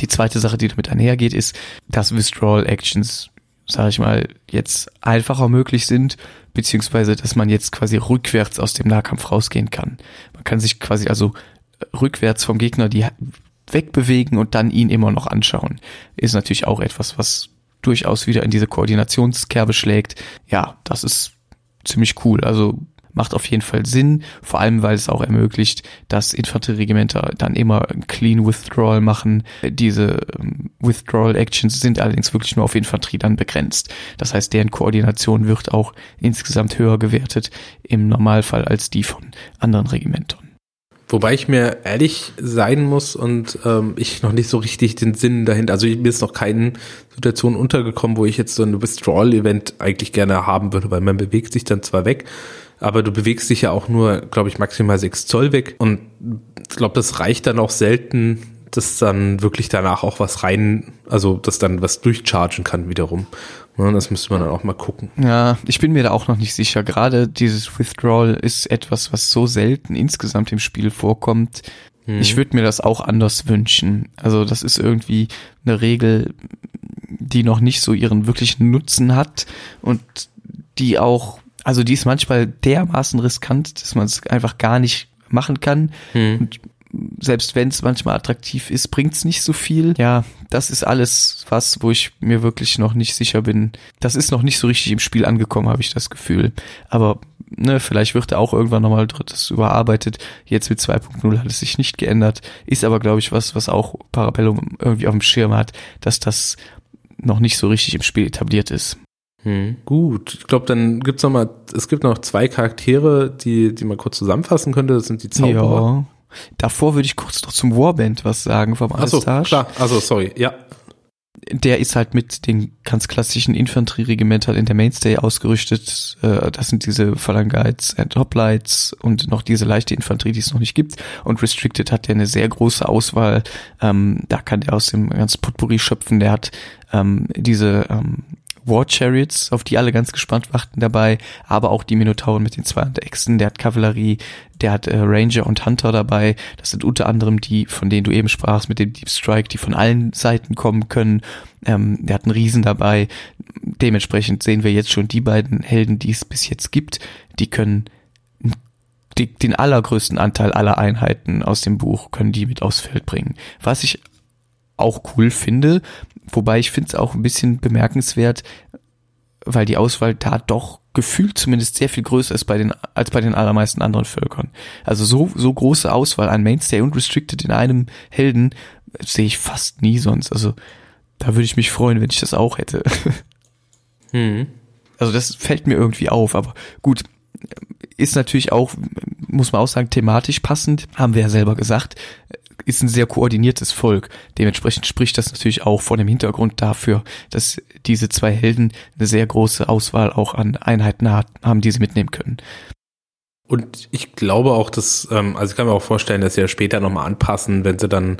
Die zweite Sache, die damit einhergeht, ist, dass Withdrawal Actions, sage ich mal, jetzt einfacher möglich sind, beziehungsweise dass man jetzt quasi rückwärts aus dem Nahkampf rausgehen kann. Man kann sich quasi also rückwärts vom Gegner die wegbewegen und dann ihn immer noch anschauen. Ist natürlich auch etwas, was durchaus wieder in diese Koordinationskerbe schlägt. Ja, das ist ziemlich cool. Also macht auf jeden Fall Sinn, vor allem weil es auch ermöglicht, dass Infanterieregimenter dann immer Clean Withdrawal machen. Diese ähm, Withdrawal Actions sind allerdings wirklich nur auf Infanterie dann begrenzt. Das heißt, deren Koordination wird auch insgesamt höher gewertet im Normalfall als die von anderen Regimentern. Wobei ich mir ehrlich sein muss und ähm, ich noch nicht so richtig den Sinn dahinter, also mir ist noch keine Situation untergekommen, wo ich jetzt so ein Withdrawal-Event eigentlich gerne haben würde, weil man bewegt sich dann zwar weg, aber du bewegst dich ja auch nur, glaube ich, maximal sechs Zoll weg. Und ich glaube, das reicht dann auch selten, dass dann wirklich danach auch was rein, also dass dann was durchchargen kann wiederum. Ja, das müsste man dann auch mal gucken. Ja, ich bin mir da auch noch nicht sicher. Gerade dieses Withdrawal ist etwas, was so selten insgesamt im Spiel vorkommt. Hm. Ich würde mir das auch anders wünschen. Also das ist irgendwie eine Regel, die noch nicht so ihren wirklichen Nutzen hat und die auch also die ist manchmal dermaßen riskant, dass man es einfach gar nicht machen kann. Hm. Und selbst wenn es manchmal attraktiv ist, bringt es nicht so viel. Ja, das ist alles was, wo ich mir wirklich noch nicht sicher bin. Das ist noch nicht so richtig im Spiel angekommen, habe ich das Gefühl. Aber ne, vielleicht wird er auch irgendwann nochmal drittes überarbeitet. Jetzt mit 2.0 hat es sich nicht geändert. Ist aber, glaube ich, was, was auch Parabellum irgendwie auf dem Schirm hat, dass das noch nicht so richtig im Spiel etabliert ist. Hm. Gut, ich glaube, dann gibt's noch mal, es gibt noch zwei Charaktere, die, die man kurz zusammenfassen könnte. Das sind die Zauberer. Ja. Davor würde ich kurz noch zum Warband was sagen vom Achso, klar. Also sorry, ja. Der ist halt mit den ganz klassischen Infanterieregimentern in der Mainstay ausgerüstet. Äh, das sind diese Phalangites and Hoplites und noch diese leichte Infanterie, die es noch nicht gibt. Und Restricted hat der eine sehr große Auswahl. Ähm, da kann der aus dem ganzen Potpourri schöpfen. Der hat ähm, diese War Chariots, auf die alle ganz gespannt warten dabei, aber auch die Minotauren mit den 200 Echsen, der hat Kavallerie, der hat äh, Ranger und Hunter dabei. Das sind unter anderem die, von denen du eben sprachst, mit dem Deep Strike, die von allen Seiten kommen können. Ähm, der hat einen Riesen dabei. Dementsprechend sehen wir jetzt schon die beiden Helden, die es bis jetzt gibt, die können die, den allergrößten Anteil aller Einheiten aus dem Buch können die mit aufs Feld bringen. Was ich auch cool finde, Wobei ich finde es auch ein bisschen bemerkenswert, weil die Auswahl da doch gefühlt zumindest sehr viel größer ist bei den, als bei den allermeisten anderen Völkern. Also so, so große Auswahl an Mainstay und Restricted in einem Helden sehe ich fast nie sonst. Also da würde ich mich freuen, wenn ich das auch hätte. Hm. Also das fällt mir irgendwie auf, aber gut, ist natürlich auch, muss man auch sagen, thematisch passend, haben wir ja selber gesagt ist ein sehr koordiniertes Volk. Dementsprechend spricht das natürlich auch vor dem Hintergrund dafür, dass diese zwei Helden eine sehr große Auswahl auch an Einheiten haben, die sie mitnehmen können. Und ich glaube auch, dass, ähm, also ich kann mir auch vorstellen, dass sie ja später nochmal anpassen, wenn sie dann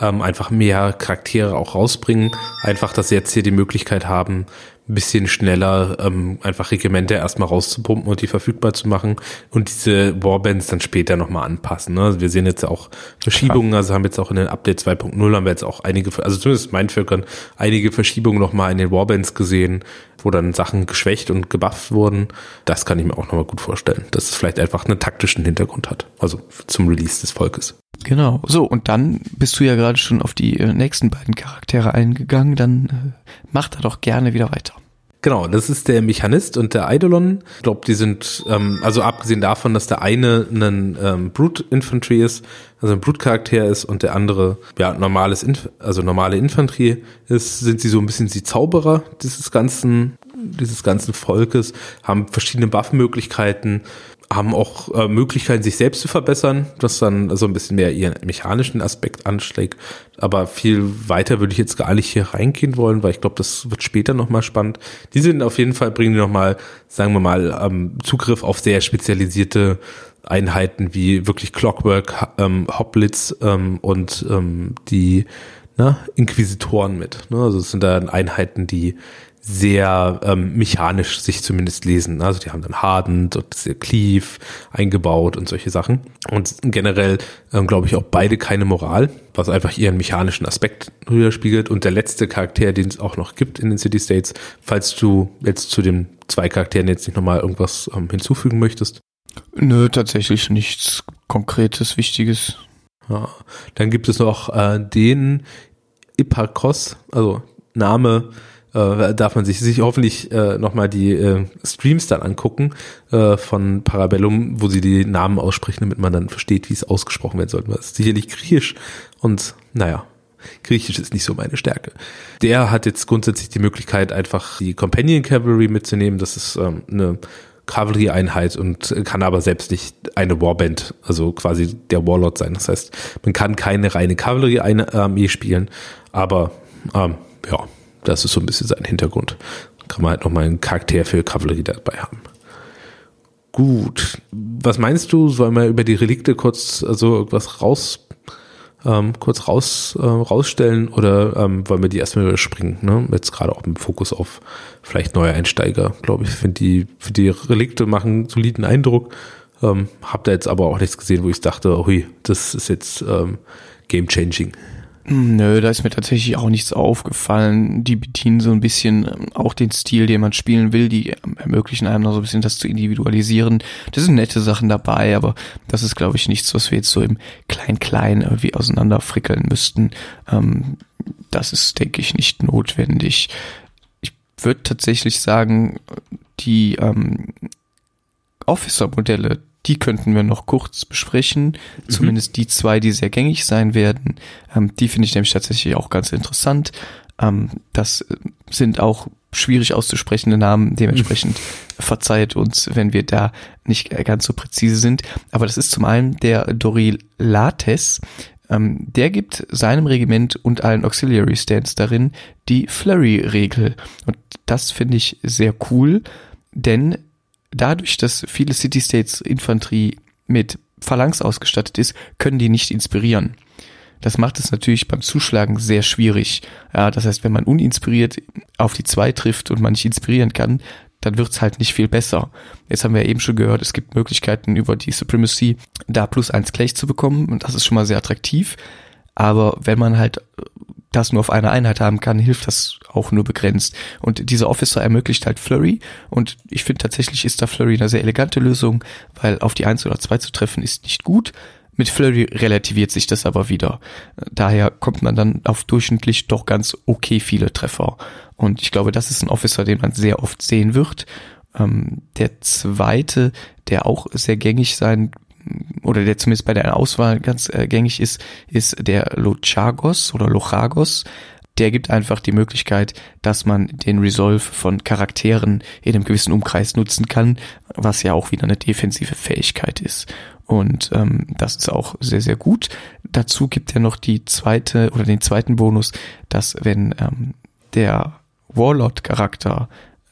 ähm, einfach mehr Charaktere auch rausbringen. Einfach, dass sie jetzt hier die Möglichkeit haben, ein bisschen schneller ähm, einfach Regimente erstmal rauszupumpen und die verfügbar zu machen und diese Warbands dann später nochmal anpassen. Ne? Also wir sehen jetzt auch Verschiebungen, Klar. also haben jetzt auch in den Update 2.0 haben wir jetzt auch einige, also zumindest meinen Völkern, einige Verschiebungen nochmal in den Warbands gesehen, wo dann Sachen geschwächt und gebufft wurden. Das kann ich mir auch nochmal gut vorstellen, dass es vielleicht einfach einen taktischen Hintergrund hat, also zum Release des Volkes. Genau. So, und dann bist du ja gerade schon auf die äh, nächsten beiden Charaktere eingegangen, dann äh, mach da doch gerne wieder weiter. Genau, das ist der Mechanist und der Eidolon. Ich glaube, die sind, ähm, also abgesehen davon, dass der eine ein ähm, Brute Infantry ist, also ein Brutcharakter ist und der andere ja normales, Inf also normale Infanterie ist, sind sie so ein bisschen die Zauberer dieses ganzen dieses ganzen Volkes, haben verschiedene Waffenmöglichkeiten, haben auch äh, Möglichkeiten, sich selbst zu verbessern, das dann so ein bisschen mehr ihren mechanischen Aspekt anschlägt. Aber viel weiter würde ich jetzt gar nicht hier reingehen wollen, weil ich glaube, das wird später nochmal spannend. Die sind auf jeden Fall, bringen die nochmal, sagen wir mal, ähm, Zugriff auf sehr spezialisierte Einheiten wie wirklich Clockwork, ähm, Hoplitz ähm, und ähm, die na, Inquisitoren mit. Ne? Also es sind dann Einheiten, die sehr ähm, mechanisch sich zumindest lesen. Also die haben dann Hardened und Cleave eingebaut und solche Sachen. Und generell ähm, glaube ich auch beide keine Moral, was einfach ihren mechanischen Aspekt widerspiegelt. Und der letzte Charakter, den es auch noch gibt in den City States, falls du jetzt zu den zwei Charakteren jetzt nicht nochmal irgendwas ähm, hinzufügen möchtest. Nö, tatsächlich nichts Konkretes, Wichtiges. Ja. Dann gibt es noch äh, den Ipakos, also Name äh, darf man sich, sich hoffentlich äh, nochmal die äh, Streams dann angucken äh, von Parabellum, wo sie die Namen aussprechen, damit man dann versteht, wie es ausgesprochen werden soll. Das ist sicherlich griechisch und naja, Griechisch ist nicht so meine Stärke. Der hat jetzt grundsätzlich die Möglichkeit, einfach die Companion Cavalry mitzunehmen. Das ist ähm, eine Kavallerieeinheit und kann aber selbst nicht eine Warband, also quasi der Warlord sein. Das heißt, man kann keine reine Kavalleriearmee spielen, aber ähm, ja, das ist so ein bisschen sein Hintergrund. Kann man halt nochmal einen Charakter für Kavallerie dabei haben. Gut. Was meinst du? Sollen wir über die Relikte kurz also irgendwas raus ähm, kurz raus, äh, rausstellen oder ähm, wollen wir die erstmal überspringen? Ne? Jetzt gerade auch mit Fokus auf vielleicht neue Einsteiger, glaube ich. Finde die, für die Relikte machen einen soliden Eindruck. Ähm, hab da jetzt aber auch nichts gesehen, wo ich dachte, hui, das ist jetzt ähm, game changing. Nö, da ist mir tatsächlich auch nichts aufgefallen. Die bedienen so ein bisschen ähm, auch den Stil, den man spielen will. Die ähm, ermöglichen einem noch so ein bisschen das zu individualisieren. Das sind nette Sachen dabei, aber das ist, glaube ich, nichts, was wir jetzt so im Klein-Klein irgendwie auseinanderfrickeln müssten. Ähm, das ist, denke ich, nicht notwendig. Ich würde tatsächlich sagen, die Officer-Modelle, die könnten wir noch kurz besprechen. Mhm. Zumindest die zwei, die sehr gängig sein werden. Ähm, die finde ich nämlich tatsächlich auch ganz interessant. Ähm, das sind auch schwierig auszusprechende Namen. Dementsprechend mhm. verzeiht uns, wenn wir da nicht ganz so präzise sind. Aber das ist zum einen der Dorilates. Ähm, der gibt seinem Regiment und allen Auxiliary Stands darin die Flurry-Regel. Und das finde ich sehr cool, denn dadurch, dass viele City-States Infanterie mit Phalanx ausgestattet ist, können die nicht inspirieren. Das macht es natürlich beim Zuschlagen sehr schwierig. Ja, das heißt, wenn man uninspiriert auf die zwei trifft und man nicht inspirieren kann, dann wird's halt nicht viel besser. Jetzt haben wir eben schon gehört, es gibt Möglichkeiten über die Supremacy da plus eins gleich zu bekommen und das ist schon mal sehr attraktiv. Aber wenn man halt das nur auf einer Einheit haben kann, hilft das auch nur begrenzt. Und dieser Officer ermöglicht halt Flurry und ich finde tatsächlich ist da Flurry eine sehr elegante Lösung, weil auf die eins oder zwei zu treffen ist nicht gut. Mit Flurry relativiert sich das aber wieder. Daher kommt man dann auf durchschnittlich doch ganz okay viele Treffer. Und ich glaube, das ist ein Officer, den man sehr oft sehen wird. Ähm, der zweite, der auch sehr gängig sein oder der zumindest bei der Auswahl ganz äh, gängig ist, ist der Lochagos oder Lochagos. Der gibt einfach die Möglichkeit, dass man den Resolve von Charakteren in einem gewissen Umkreis nutzen kann, was ja auch wieder eine defensive Fähigkeit ist. Und ähm, das ist auch sehr, sehr gut. Dazu gibt er noch die zweite oder den zweiten Bonus, dass wenn ähm, der Warlord-Charakter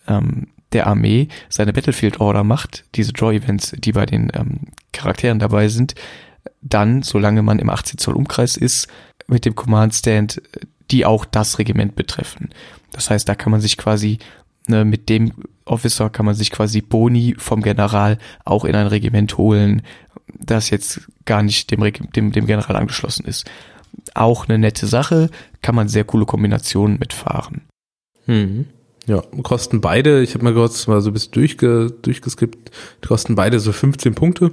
ähm, der Armee seine Battlefield Order macht, diese Draw Events, die bei den ähm, Charakteren dabei sind, dann, solange man im 18 Zoll Umkreis ist, mit dem Command Stand, die auch das Regiment betreffen. Das heißt, da kann man sich quasi ne, mit dem Officer kann man sich quasi Boni vom General auch in ein Regiment holen, das jetzt gar nicht dem, dem, dem General angeschlossen ist. Auch eine nette Sache, kann man sehr coole Kombinationen mitfahren. Mhm. Ja, kosten beide, ich habe mal kurz mal so ein bisschen durchge, durchgeskippt, kosten beide so 15 Punkte.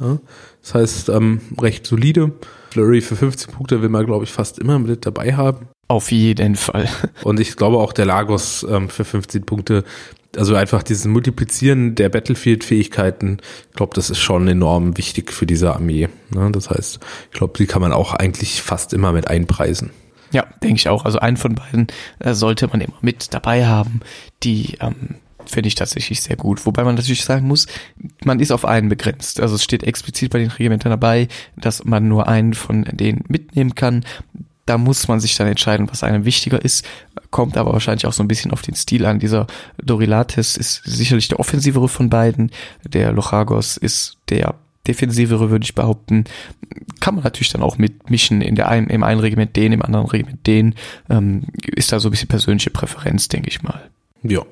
Ja, das heißt, ähm, recht solide. Flurry für 15 Punkte will man, glaube ich, fast immer mit dabei haben. Auf jeden Fall. Und ich glaube auch der Lagos ähm, für 15 Punkte, also einfach dieses Multiplizieren der Battlefield-Fähigkeiten, ich glaube, das ist schon enorm wichtig für diese Armee. Ne? Das heißt, ich glaube, die kann man auch eigentlich fast immer mit einpreisen. Ja, denke ich auch. Also einen von beiden äh, sollte man immer mit dabei haben. Die ähm, finde ich tatsächlich sehr gut. Wobei man natürlich sagen muss, man ist auf einen begrenzt. Also es steht explizit bei den Regimentern dabei, dass man nur einen von denen mitnehmen kann. Da muss man sich dann entscheiden, was einem wichtiger ist. Kommt aber wahrscheinlich auch so ein bisschen auf den Stil an. Dieser Dorilates ist sicherlich der offensivere von beiden. Der Lochagos ist der defensivere, würde ich behaupten. Kann man natürlich dann auch mitmischen in der einen, im einen Regiment den, im anderen Regiment den. Ähm, ist da so ein bisschen persönliche Präferenz, denke ich mal. Ja.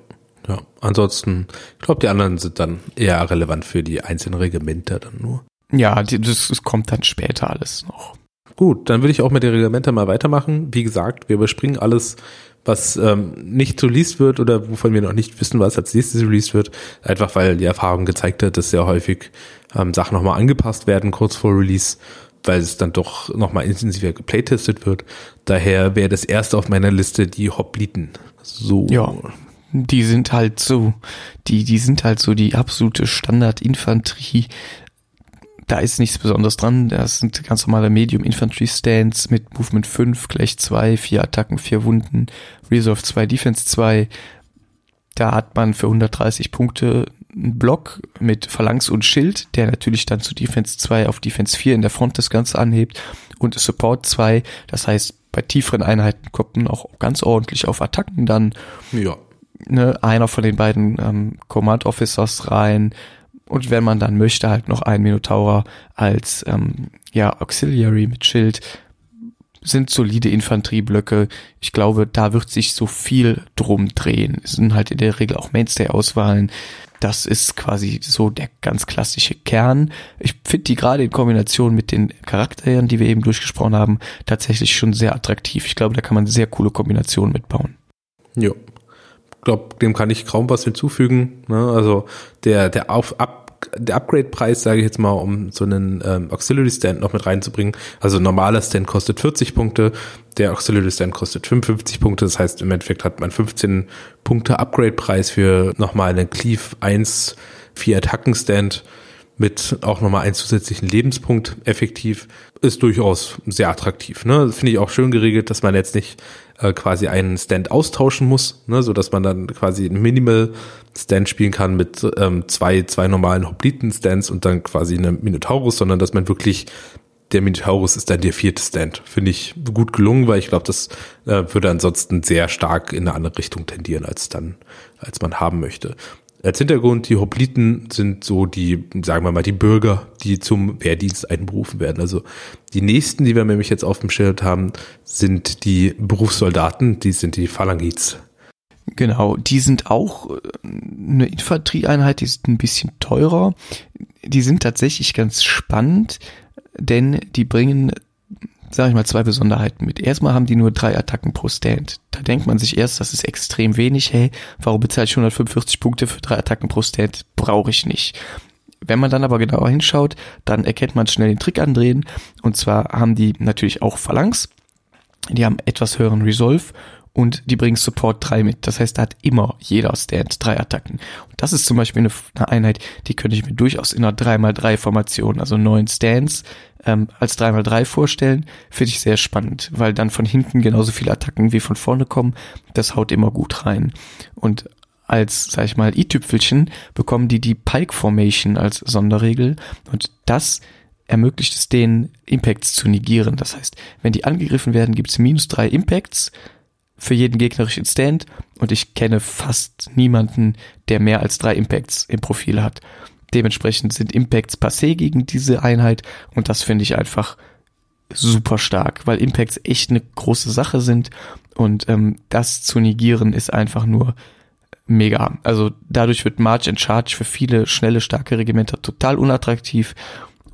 Ja, ansonsten, ich glaube, die anderen sind dann eher relevant für die einzelnen Regimenter dann nur. Ja, das, das kommt dann später alles noch. Gut, dann würde ich auch mit den Regimenter mal weitermachen. Wie gesagt, wir überspringen alles, was ähm, nicht released wird oder wovon wir noch nicht wissen, was als nächstes released wird. Einfach weil die Erfahrung gezeigt hat, dass sehr häufig ähm, Sachen nochmal angepasst werden kurz vor Release, weil es dann doch nochmal intensiver geplaytestet wird. Daher wäre das erste auf meiner Liste die Hopliten. So. Ja. Die sind halt so, die, die sind halt so die absolute Standard-Infanterie. Da ist nichts Besonderes dran. Das sind ganz normale Medium Infantry Stands mit Movement 5, gleich 2, 4 Attacken, 4 Wunden, Resolve 2, Defense 2. Da hat man für 130 Punkte einen Block mit Phalanx und Schild, der natürlich dann zu Defense 2 auf Defense 4 in der Front das Ganze anhebt und Support 2, das heißt bei tieferen Einheiten kommt man auch ganz ordentlich auf Attacken dann. Ja. Ne, einer von den beiden ähm, Command Officers rein und wenn man dann möchte, halt noch ein Minotaur als ähm, ja, Auxiliary mit Schild sind solide Infanterieblöcke. Ich glaube, da wird sich so viel drum drehen. Es sind halt in der Regel auch Mainstay-Auswahlen. Das ist quasi so der ganz klassische Kern. Ich finde die gerade in Kombination mit den Charakteren, die wir eben durchgesprochen haben, tatsächlich schon sehr attraktiv. Ich glaube, da kann man sehr coole Kombinationen mitbauen. Ja. Glaube, dem kann ich kaum was hinzufügen. Ne? Also der, der auf, ab, der Upgrade-Preis, sage ich jetzt mal, um so einen ähm, Auxiliary-Stand noch mit reinzubringen. Also normaler Stand kostet 40 Punkte, der Auxiliary-Stand kostet 55 Punkte. Das heißt, im Endeffekt hat man 15 Punkte Upgrade-Preis für nochmal einen Cleave 1 4 Attacken-Stand mit auch nochmal einen zusätzlichen Lebenspunkt effektiv, ist durchaus sehr attraktiv. Ne? Finde ich auch schön geregelt, dass man jetzt nicht äh, quasi einen Stand austauschen muss, ne? so dass man dann quasi ein Minimal Stand spielen kann mit ähm, zwei, zwei normalen Hopliten-Stands und dann quasi einem Minotaurus, sondern dass man wirklich der Minotaurus ist dann der vierte Stand. Finde ich gut gelungen, weil ich glaube, das äh, würde ansonsten sehr stark in eine andere Richtung tendieren, als dann, als man haben möchte. Als Hintergrund, die Hopliten sind so die, sagen wir mal, die Bürger, die zum Wehrdienst einberufen werden. Also die nächsten, die wir nämlich jetzt auf dem Schild haben, sind die Berufssoldaten, die sind die Phalangids. Genau, die sind auch äh, eine Infanterieeinheit, die sind ein bisschen teurer. Die sind tatsächlich ganz spannend, denn die bringen sage ich mal, zwei Besonderheiten mit. Erstmal haben die nur drei Attacken pro Stand. Da denkt man sich erst, das ist extrem wenig. Hey, warum bezahle ich 145 Punkte für drei Attacken pro Stand? Brauche ich nicht. Wenn man dann aber genauer hinschaut, dann erkennt man schnell den Trick andrehen. Und zwar haben die natürlich auch Phalanx. Die haben etwas höheren Resolve und die bringen Support 3 mit. Das heißt, da hat immer jeder Stand drei Attacken. Und das ist zum Beispiel eine, eine Einheit, die könnte ich mir durchaus in einer 3x3-Formation, also neun Stands, ähm, als 3x3 vorstellen. Finde ich sehr spannend, weil dann von hinten genauso viele Attacken wie von vorne kommen. Das haut immer gut rein. Und als, sag ich mal, i-Tüpfelchen bekommen die die Pike Formation als Sonderregel. Und das ermöglicht es denen, Impacts zu negieren. Das heißt, wenn die angegriffen werden, gibt es minus drei Impacts für jeden gegnerischen Stand und ich kenne fast niemanden, der mehr als drei Impacts im Profil hat. Dementsprechend sind Impacts passé gegen diese Einheit und das finde ich einfach super stark, weil Impacts echt eine große Sache sind und ähm, das zu negieren ist einfach nur mega. Also dadurch wird March and Charge für viele schnelle, starke Regimenter total unattraktiv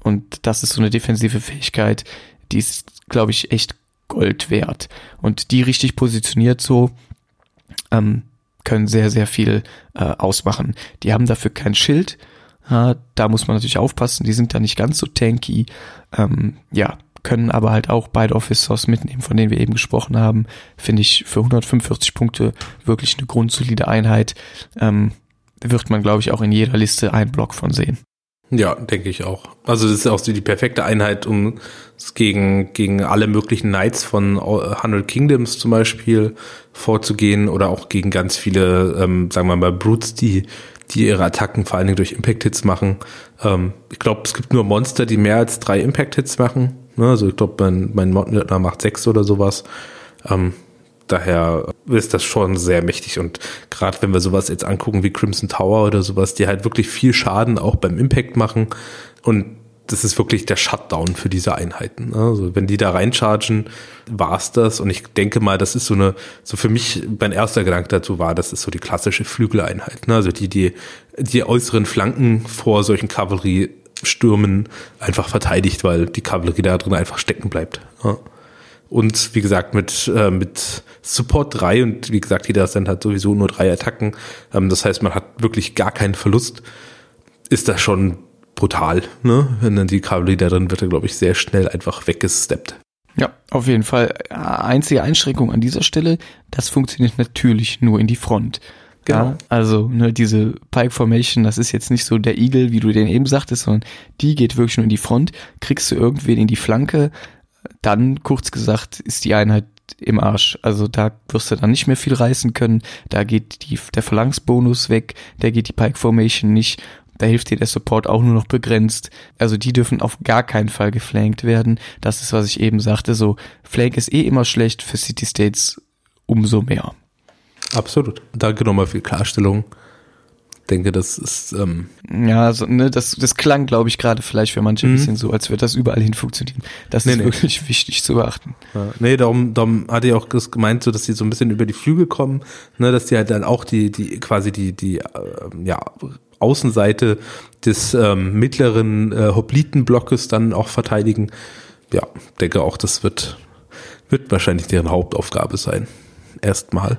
und das ist so eine defensive Fähigkeit, die ist, glaube ich, echt Gold wert. Und die richtig positioniert so ähm, können sehr, sehr viel äh, ausmachen. Die haben dafür kein Schild. Ja, da muss man natürlich aufpassen, die sind da nicht ganz so tanky. Ähm, ja, können aber halt auch beide Officers mitnehmen, von denen wir eben gesprochen haben. Finde ich für 145 Punkte wirklich eine grundsolide Einheit. Ähm, wird man, glaube ich, auch in jeder Liste einen Block von sehen. Ja, denke ich auch. Also das ist auch so die perfekte Einheit, um gegen, gegen alle möglichen Knights von Hundred Kingdoms zum Beispiel vorzugehen oder auch gegen ganz viele, ähm, sagen wir mal, Brutes, die, die ihre Attacken vor allen Dingen durch Impact-Hits machen. Ähm, ich glaube, es gibt nur Monster, die mehr als drei Impact-Hits machen. Ne? Also ich glaube, mein, mein Monster macht sechs oder sowas. Ähm, Daher ist das schon sehr mächtig und gerade wenn wir sowas jetzt angucken wie Crimson Tower oder sowas, die halt wirklich viel Schaden auch beim Impact machen und das ist wirklich der Shutdown für diese Einheiten. Ne? Also wenn die da reinchargen, war's das. Und ich denke mal, das ist so eine, so für mich mein erster Gedanke dazu war, das ist so die klassische Flügeleinheit. Ne? Also die, die, die äußeren Flanken vor solchen Kavalleriestürmen einfach verteidigt, weil die Kavallerie da drin einfach stecken bleibt. Ja. Und wie gesagt, mit, äh, mit Support 3 und wie gesagt, jeder Stand hat sowieso nur drei Attacken. Ähm, das heißt, man hat wirklich gar keinen Verlust. Ist das schon brutal, ne? Wenn dann die Kavallerie da drin wird, glaube ich, sehr schnell einfach weggesteppt. Ja, auf jeden Fall. Einzige Einschränkung an dieser Stelle, das funktioniert natürlich nur in die Front. Genau. Ja, also ne, diese Pike Formation, das ist jetzt nicht so der Eagle, wie du den eben sagtest, sondern die geht wirklich nur in die Front. Kriegst du irgendwen in die Flanke, dann kurz gesagt ist die Einheit im Arsch. Also da wirst du dann nicht mehr viel reißen können. Da geht die, der Verlangsbonus weg, da geht die Pike Formation nicht. Da hilft dir der Support auch nur noch begrenzt. Also die dürfen auf gar keinen Fall geflankt werden. Das ist, was ich eben sagte. So, Flank ist eh immer schlecht, für City States umso mehr. Absolut. Danke nochmal für die Klarstellung. Denke, das ist. Ähm ja, also, ne, das, das klang, glaube ich, gerade vielleicht für manche ein mhm. bisschen so, als würde das überall hin funktionieren. Das nee, ist nee. wirklich wichtig zu beachten. Ja, nee, darum, darum hatte ich auch gemeint, so dass die so ein bisschen über die Flügel kommen, ne, dass die halt dann auch die, die quasi die, die, äh, ja, Außenseite des ähm, mittleren äh, Hoplitenblockes dann auch verteidigen. Ja, denke auch, das wird, wird wahrscheinlich deren Hauptaufgabe sein. Erstmal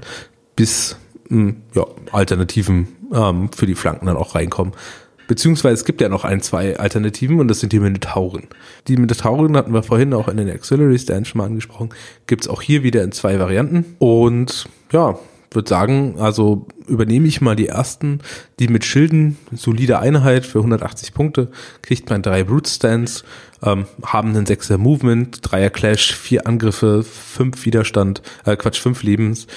bis mh, ja, Alternativen ähm, für die Flanken dann auch reinkommen. Beziehungsweise es gibt ja noch ein, zwei Alternativen und das sind die Minotauren. Die Minotauren hatten wir vorhin auch in den Auxiliary Stands schon mal angesprochen. Gibt es auch hier wieder in zwei Varianten. Und ja, würde sagen, also übernehme ich mal die ersten, die mit Schilden, solide Einheit für 180 Punkte, kriegt man drei Brute Stands, ähm, haben einen sechser Movement, dreier Clash, vier Angriffe, fünf Widerstand, äh Quatsch, fünf Lebens,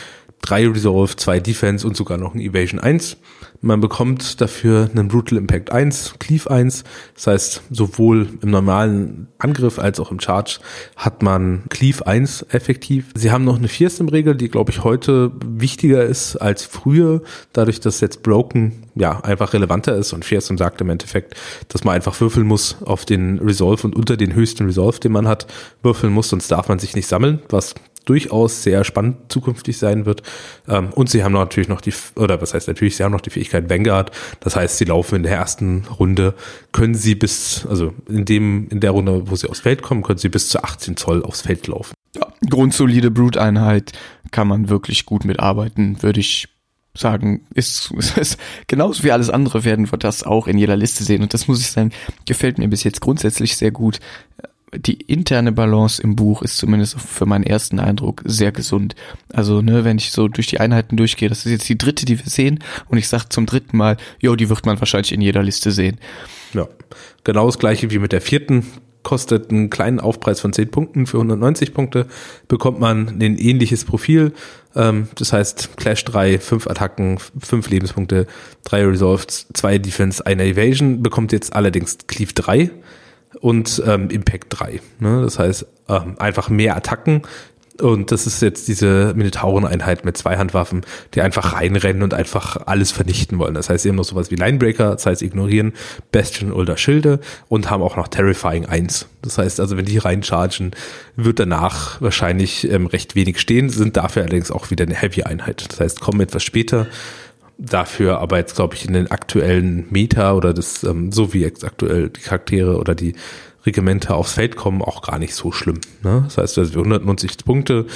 drei Resolve, zwei Defense und sogar noch ein Evasion 1. Man bekommt dafür einen Brutal Impact 1, Cleave 1. Das heißt, sowohl im normalen Angriff als auch im Charge hat man Cleave 1 effektiv. Sie haben noch eine im Regel, die glaube ich heute wichtiger ist als früher, dadurch, dass jetzt Broken ja einfach relevanter ist und Fearsome sagt im Endeffekt, dass man einfach würfeln muss auf den Resolve und unter den höchsten Resolve, den man hat, würfeln muss, sonst darf man sich nicht sammeln, was durchaus sehr spannend zukünftig sein wird. Ähm, und sie haben natürlich noch die, oder was heißt natürlich, sie haben noch die Fähigkeit Vanguard. Das heißt, sie laufen in der ersten Runde, können sie bis, also in dem, in der Runde, wo sie aufs Feld kommen, können sie bis zu 18 Zoll aufs Feld laufen. Ja, grundsolide Brute-Einheit kann man wirklich gut mitarbeiten, würde ich sagen, ist, ist genauso wie alles andere werden wir das auch in jeder Liste sehen. Und das muss ich sagen, gefällt mir bis jetzt grundsätzlich sehr gut die interne Balance im Buch ist zumindest für meinen ersten Eindruck sehr gesund. Also, ne, wenn ich so durch die Einheiten durchgehe, das ist jetzt die dritte, die wir sehen, und ich sage zum dritten Mal, jo, die wird man wahrscheinlich in jeder Liste sehen. Ja, genau das gleiche wie mit der vierten. Kostet einen kleinen Aufpreis von 10 Punkten für 190 Punkte, bekommt man ein ähnliches Profil. Ähm, das heißt Clash 3, 5 Attacken, 5 Lebenspunkte, 3 Resolved, 2 Defense, eine Evasion, bekommt jetzt allerdings Cleave 3 und ähm, Impact 3. Ne? Das heißt, ähm, einfach mehr Attacken. Und das ist jetzt diese Minotauren-Einheit mit zwei Handwaffen, die einfach reinrennen und einfach alles vernichten wollen. Das heißt, sie haben noch sowas wie Linebreaker, das heißt ignorieren, Bastion oder Schilde und haben auch noch Terrifying 1. Das heißt also, wenn die reinchargen, wird danach wahrscheinlich ähm, recht wenig stehen, sind dafür allerdings auch wieder eine Heavy-Einheit. Das heißt, kommen etwas später dafür aber jetzt, glaube ich, in den aktuellen Meta oder das, ähm, so wie jetzt aktuell die Charaktere oder die Regimente aufs Feld kommen, auch gar nicht so schlimm. Ne? Das heißt, also 190 Punkte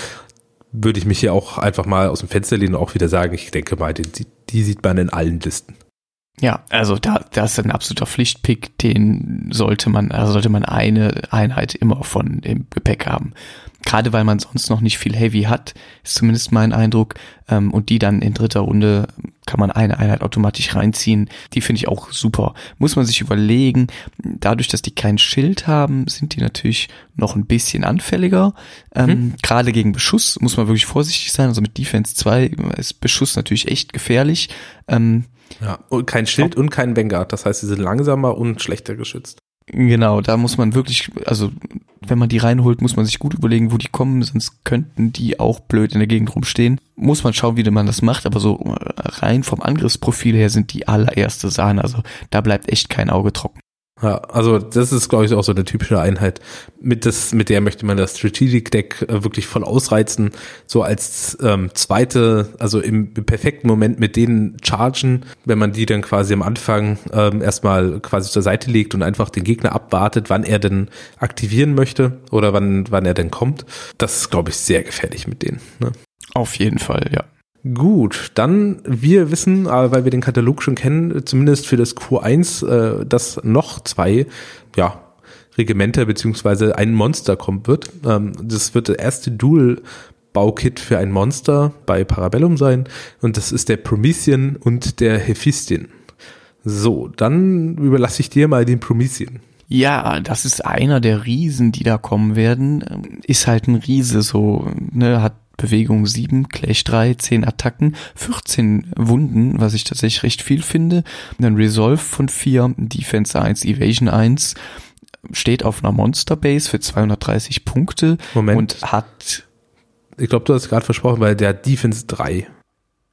würde ich mich hier auch einfach mal aus dem Fenster lehnen und auch wieder sagen, ich denke mal, die, die sieht man in allen Listen. Ja, also da, das ist ein absoluter Pflichtpick, den sollte man, also sollte man eine Einheit immer von im Gepäck haben. Gerade weil man sonst noch nicht viel Heavy hat, ist zumindest mein Eindruck. Ähm, und die dann in dritter Runde kann man eine Einheit automatisch reinziehen. Die finde ich auch super. Muss man sich überlegen, dadurch, dass die kein Schild haben, sind die natürlich noch ein bisschen anfälliger. Ähm, mhm. Gerade gegen Beschuss muss man wirklich vorsichtig sein. Also mit Defense 2 ist Beschuss natürlich echt gefährlich. Ähm, ja, und kein Schild und kein Vanguard. Das heißt, sie sind langsamer und schlechter geschützt. Genau, da muss man wirklich, also wenn man die reinholt, muss man sich gut überlegen, wo die kommen, sonst könnten die auch blöd in der Gegend rumstehen. Muss man schauen, wie man das macht, aber so rein vom Angriffsprofil her sind die allererste Sahne, also da bleibt echt kein Auge trocken. Ja, also das ist, glaube ich, auch so eine typische Einheit. Mit, das, mit der möchte man das Strategic Deck äh, wirklich voll ausreizen. So als ähm, zweite, also im, im perfekten Moment mit denen chargen, wenn man die dann quasi am Anfang ähm, erstmal quasi zur Seite legt und einfach den Gegner abwartet, wann er denn aktivieren möchte oder wann, wann er denn kommt. Das ist, glaube ich, sehr gefährlich mit denen. Ne? Auf jeden Fall, ja. Gut, dann wir wissen, äh, weil wir den Katalog schon kennen, zumindest für das Q1, äh, dass noch zwei, ja, Regimenter beziehungsweise ein Monster kommen wird. Ähm, das wird der erste Dual Baukit für ein Monster bei Parabellum sein und das ist der Promethean und der Hephistin. So, dann überlasse ich dir mal den Promethean. Ja, das ist einer der Riesen, die da kommen werden. Ist halt ein Riese, so, ne, hat Bewegung 7, Clash 3, 10 Attacken, 14 Wunden, was ich tatsächlich recht viel finde. Dann Resolve von 4, Defense 1, Evasion 1, steht auf einer Monster Base für 230 Punkte Moment. und hat Ich glaube, du hast gerade versprochen, weil der Defense 3.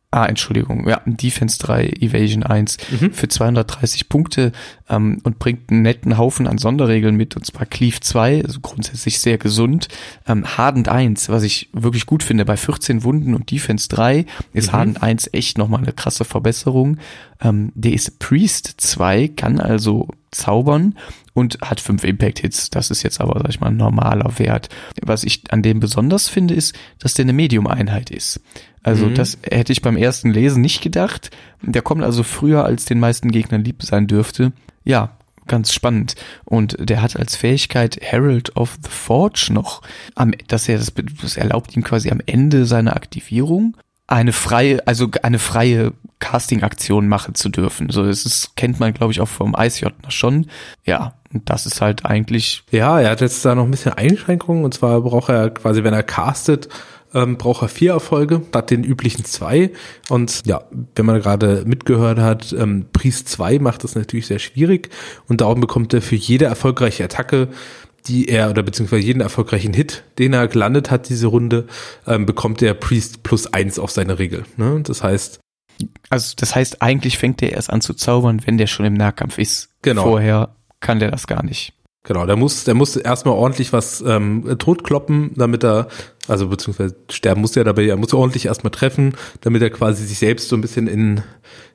Ah, Entschuldigung, ja, Defense 3, Evasion 1 Mhm. für 230 Punkte ähm, und bringt einen netten Haufen an Sonderregeln mit, und zwar Cleave 2, also grundsätzlich sehr gesund. Ähm, Hardened 1, was ich wirklich gut finde, bei 14 Wunden und Defense 3 ist Mhm. Hardened 1 echt nochmal eine krasse Verbesserung. Ähm, der ist Priest 2, kann also zaubern und hat 5 Impact-Hits. Das ist jetzt aber, sag ich mal, ein normaler Wert. Was ich an dem besonders finde, ist, dass der eine Medium-Einheit ist. Also Mhm. das hätte ich beim ersten Lesen nicht gedacht. Der kommt also früher, als den meisten Gegnern lieb sein dürfte. Ja, ganz spannend. Und der hat als Fähigkeit Herald of the Forge noch, am, dass er das, das erlaubt ihm quasi am Ende seiner Aktivierung eine freie, also eine freie Casting-Aktion machen zu dürfen. So, das ist, kennt man, glaube ich, auch vom Eisjotner schon. Ja, und das ist halt eigentlich, Ja, er hat jetzt da noch ein bisschen Einschränkungen und zwar braucht er quasi, wenn er castet, ähm, braucht er vier Erfolge statt den üblichen zwei. Und ja, wenn man gerade mitgehört hat, ähm, Priest 2 macht das natürlich sehr schwierig und darum bekommt er für jede erfolgreiche Attacke, die er oder beziehungsweise jeden erfolgreichen Hit, den er gelandet hat, diese Runde, ähm, bekommt er Priest plus eins auf seine Regel. Ne? Das heißt, also das heißt, eigentlich fängt er erst an zu zaubern, wenn der schon im Nahkampf ist. Genau. Vorher kann der das gar nicht. Genau, der muss, der muss erstmal ordentlich was ähm, totkloppen, damit er, also beziehungsweise sterben muss er dabei, er muss ordentlich erstmal treffen, damit er quasi sich selbst so ein bisschen in,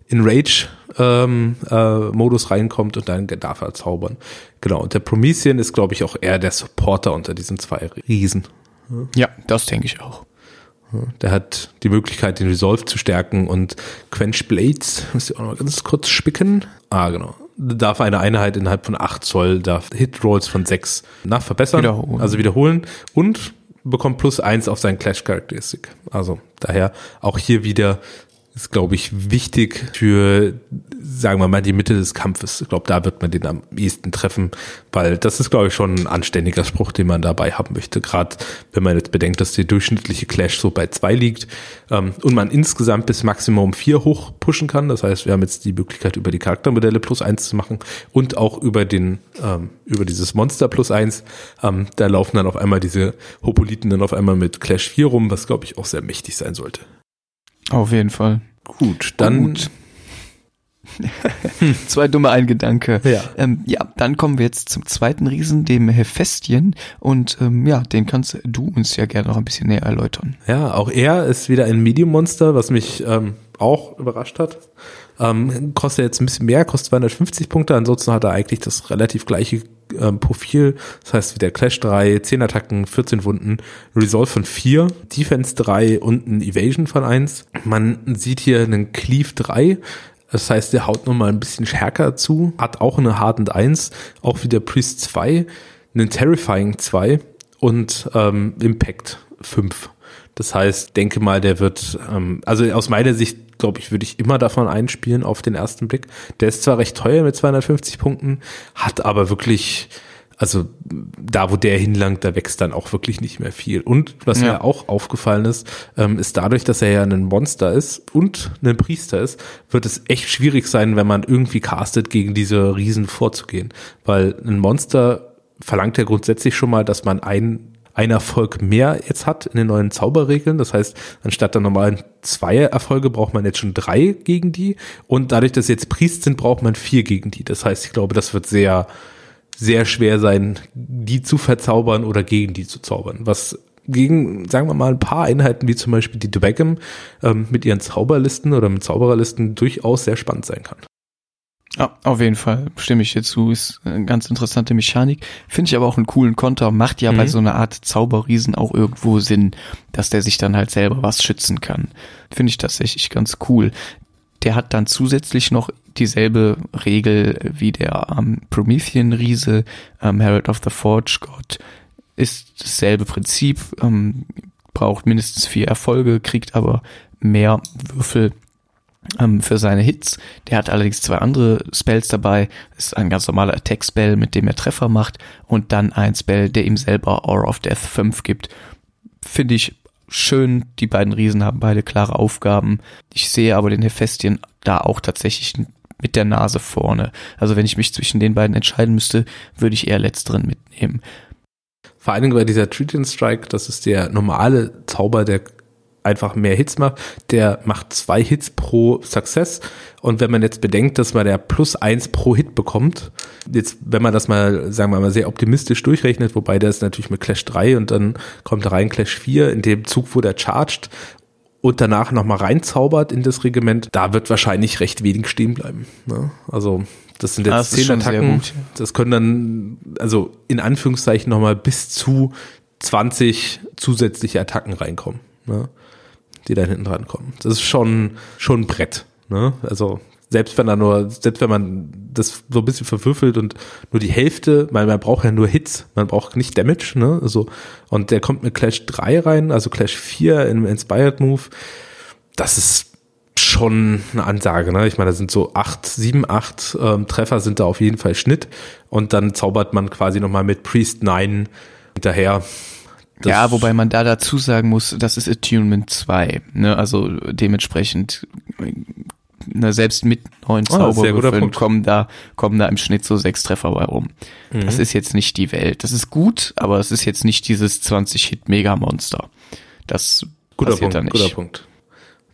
in Rage ähm, äh, Modus reinkommt und dann darf er zaubern. Genau, und der Promethean ist, glaube ich, auch eher der Supporter unter diesen zwei Riesen. Ja, das denke ich auch. Der hat die Möglichkeit, den Resolve zu stärken und Quench Blades, muss ich auch noch mal ganz kurz spicken. Ah, genau. Darf eine Einheit innerhalb von 8 Zoll, darf Hit Rolls von 6 nach verbessern, Wiederholen. also wiederholen und bekommt plus 1 auf seinen Clash-Charakteristik. Also daher auch hier wieder ist, glaube ich, wichtig für, sagen wir mal, die Mitte des Kampfes. Ich glaube, da wird man den am ehesten treffen, weil das ist, glaube ich, schon ein anständiger Spruch, den man dabei haben möchte. Gerade wenn man jetzt bedenkt, dass die durchschnittliche Clash so bei zwei liegt ähm, und man insgesamt bis Maximum vier hoch pushen kann. Das heißt, wir haben jetzt die Möglichkeit, über die Charaktermodelle plus eins zu machen und auch über den, ähm, über dieses Monster plus eins. Ähm, da laufen dann auf einmal diese Hopoliten dann auf einmal mit Clash 4 rum, was, glaube ich, auch sehr mächtig sein sollte. Auf jeden Fall. Gut, dann Gut. Zwei dumme ein Gedanke. Ja. Ähm, ja, dann kommen wir jetzt zum zweiten Riesen, dem Hephaestien. Und ähm, ja, den kannst du uns ja gerne noch ein bisschen näher erläutern. Ja, auch er ist wieder ein Medium-Monster, was mich ähm, auch überrascht hat. Ähm, kostet jetzt ein bisschen mehr, kostet 250 Punkte, ansonsten hat er eigentlich das relativ gleiche ähm, Profil. Das heißt wieder Clash 3, 10 Attacken, 14 Wunden, Resolve von 4, Defense 3 und ein Evasion von 1. Man sieht hier einen Cleave 3. Das heißt, der haut nochmal ein bisschen stärker zu, hat auch eine Hardened 1, auch wieder Priest 2, einen Terrifying 2 und ähm, Impact 5. Das heißt, denke mal, der wird, ähm, also aus meiner Sicht, glaube ich, würde ich immer davon einspielen auf den ersten Blick. Der ist zwar recht teuer mit 250 Punkten, hat aber wirklich, also da, wo der hinlangt, da wächst dann auch wirklich nicht mehr viel. Und was Ja. mir auch aufgefallen ist, ähm, ist dadurch, dass er ja ein Monster ist und ein Priester ist, wird es echt schwierig sein, wenn man irgendwie castet, gegen diese Riesen vorzugehen. Weil ein Monster verlangt ja grundsätzlich schon mal, dass man ein ein Erfolg mehr jetzt hat in den neuen Zauberregeln. Das heißt, anstatt der normalen zwei Erfolge braucht man jetzt schon drei gegen die. Und dadurch, dass jetzt Priest sind, braucht man vier gegen die. Das heißt, ich glaube, das wird sehr, sehr schwer sein, die zu verzaubern oder gegen die zu zaubern. Was gegen, sagen wir mal, ein paar Einheiten wie zum Beispiel die Dwagam ähm, mit ihren Zauberlisten oder mit Zaubererlisten durchaus sehr spannend sein kann. Ja, auf jeden Fall stimme ich dir zu. Ist eine ganz interessante Mechanik. Finde ich aber auch einen coolen Konter. Macht ja bei Mhm. so einer Art Zauberriesen auch irgendwo Sinn, dass der sich dann halt selber was schützen kann. Finde ich tatsächlich ganz cool. der hat dann zusätzlich noch dieselbe Regel wie der ähm, Promethean-Riese, ähm, Herald of the Forge God, ist dasselbe Prinzip, ähm, braucht mindestens vier Erfolge, kriegt aber mehr Würfel für seine Hits. Der hat allerdings zwei andere Spells dabei. Das ist ein ganz normaler Attack-Spell, mit dem er Treffer macht und dann ein Spell, der ihm selber Aura of Death 5 gibt. Finde ich schön. Die beiden Riesen haben beide klare Aufgaben. Ich sehe aber den Hephaestien da auch tatsächlich mit der Nase vorne. Also wenn ich mich zwischen den beiden entscheiden müsste, würde ich eher letzteren mitnehmen. Vor allen Dingen bei dieser Treaty Strike, das ist der normale Zauber, der einfach mehr Hits macht. Der macht zwei Hits pro Success. Und wenn man jetzt bedenkt, dass man der plus eins pro Hit bekommt, jetzt, wenn man das mal, sagen wir mal, sehr optimistisch durchrechnet, wobei der ist natürlich mit Clash 3 und dann kommt da rein Clash 4 in dem Zug, wo der charged und danach nochmal reinzaubert in das Regiment, da wird wahrscheinlich recht wenig stehen bleiben. Ne? Also das sind jetzt zehn Attacken. Gut, ja. Das können dann, also in Anführungszeichen nochmal bis zu 20 zusätzliche Attacken reinkommen. Ne? Die da hinten dran kommen. Das ist schon, schon ein Brett. Ne? Also selbst wenn da nur, selbst wenn man das so ein bisschen verwürfelt und nur die Hälfte, weil man braucht ja nur Hits, man braucht nicht Damage, ne? Also, und der kommt mit Clash 3 rein, also Clash 4 im Inspired Move. Das ist schon eine Ansage, ne? Ich meine, da sind so acht, sieben, acht ähm, Treffer sind da auf jeden Fall Schnitt und dann zaubert man quasi nochmal mit Priest 9 hinterher ja, wobei man da dazu sagen muss, das ist Attunement 2. Ne? Also dementsprechend, ne, selbst mit neun oh, Zauberwürfeln kommen da, kommen da im Schnitt so sechs Treffer bei rum. Mhm. Das ist jetzt nicht die Welt. Das ist gut, aber es ist jetzt nicht dieses 20-Hit-Mega-Monster. Das guter passiert Punkt, da nicht. Guter Punkt.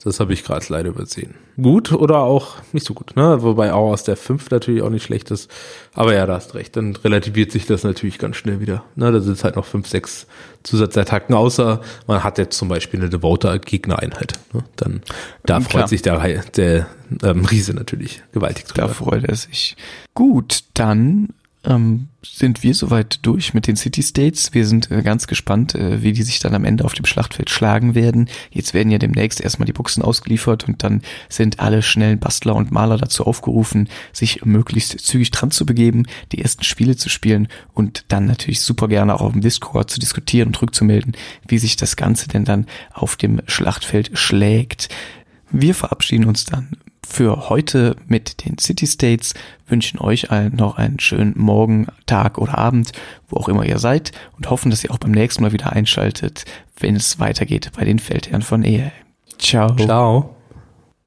Das habe ich gerade leider übersehen. Gut oder auch nicht so gut, ne? Wobei auch aus der 5 natürlich auch nicht schlecht ist. Aber ja, da hast recht. Dann relativiert sich das natürlich ganz schnell wieder. Ne? Da sind halt noch 5, 6 Zusatzattacken, außer man hat jetzt zum Beispiel eine Devoter-Gegnereinheit. Ne? Dann da Klar. freut sich der, der ähm, Riese natürlich gewaltig drüber. Da freut er sich. Gut, dann ähm, sind wir soweit durch mit den City States. Wir sind äh, ganz gespannt, äh, wie die sich dann am Ende auf dem Schlachtfeld schlagen werden. Jetzt werden ja demnächst erstmal die Buchsen ausgeliefert und dann sind alle schnellen Bastler und Maler dazu aufgerufen, sich möglichst zügig dran zu begeben, die ersten Spiele zu spielen und dann natürlich super gerne auch auf dem Discord zu diskutieren und rückzumelden, wie sich das Ganze denn dann auf dem Schlachtfeld schlägt. Wir verabschieden uns dann für heute mit den City States, wünschen euch allen noch einen schönen Morgen, Tag oder Abend, wo auch immer ihr seid und hoffen, dass ihr auch beim nächsten Mal wieder einschaltet, wenn es weitergeht bei den Feldherren von Ehe. Ciao. Ciao.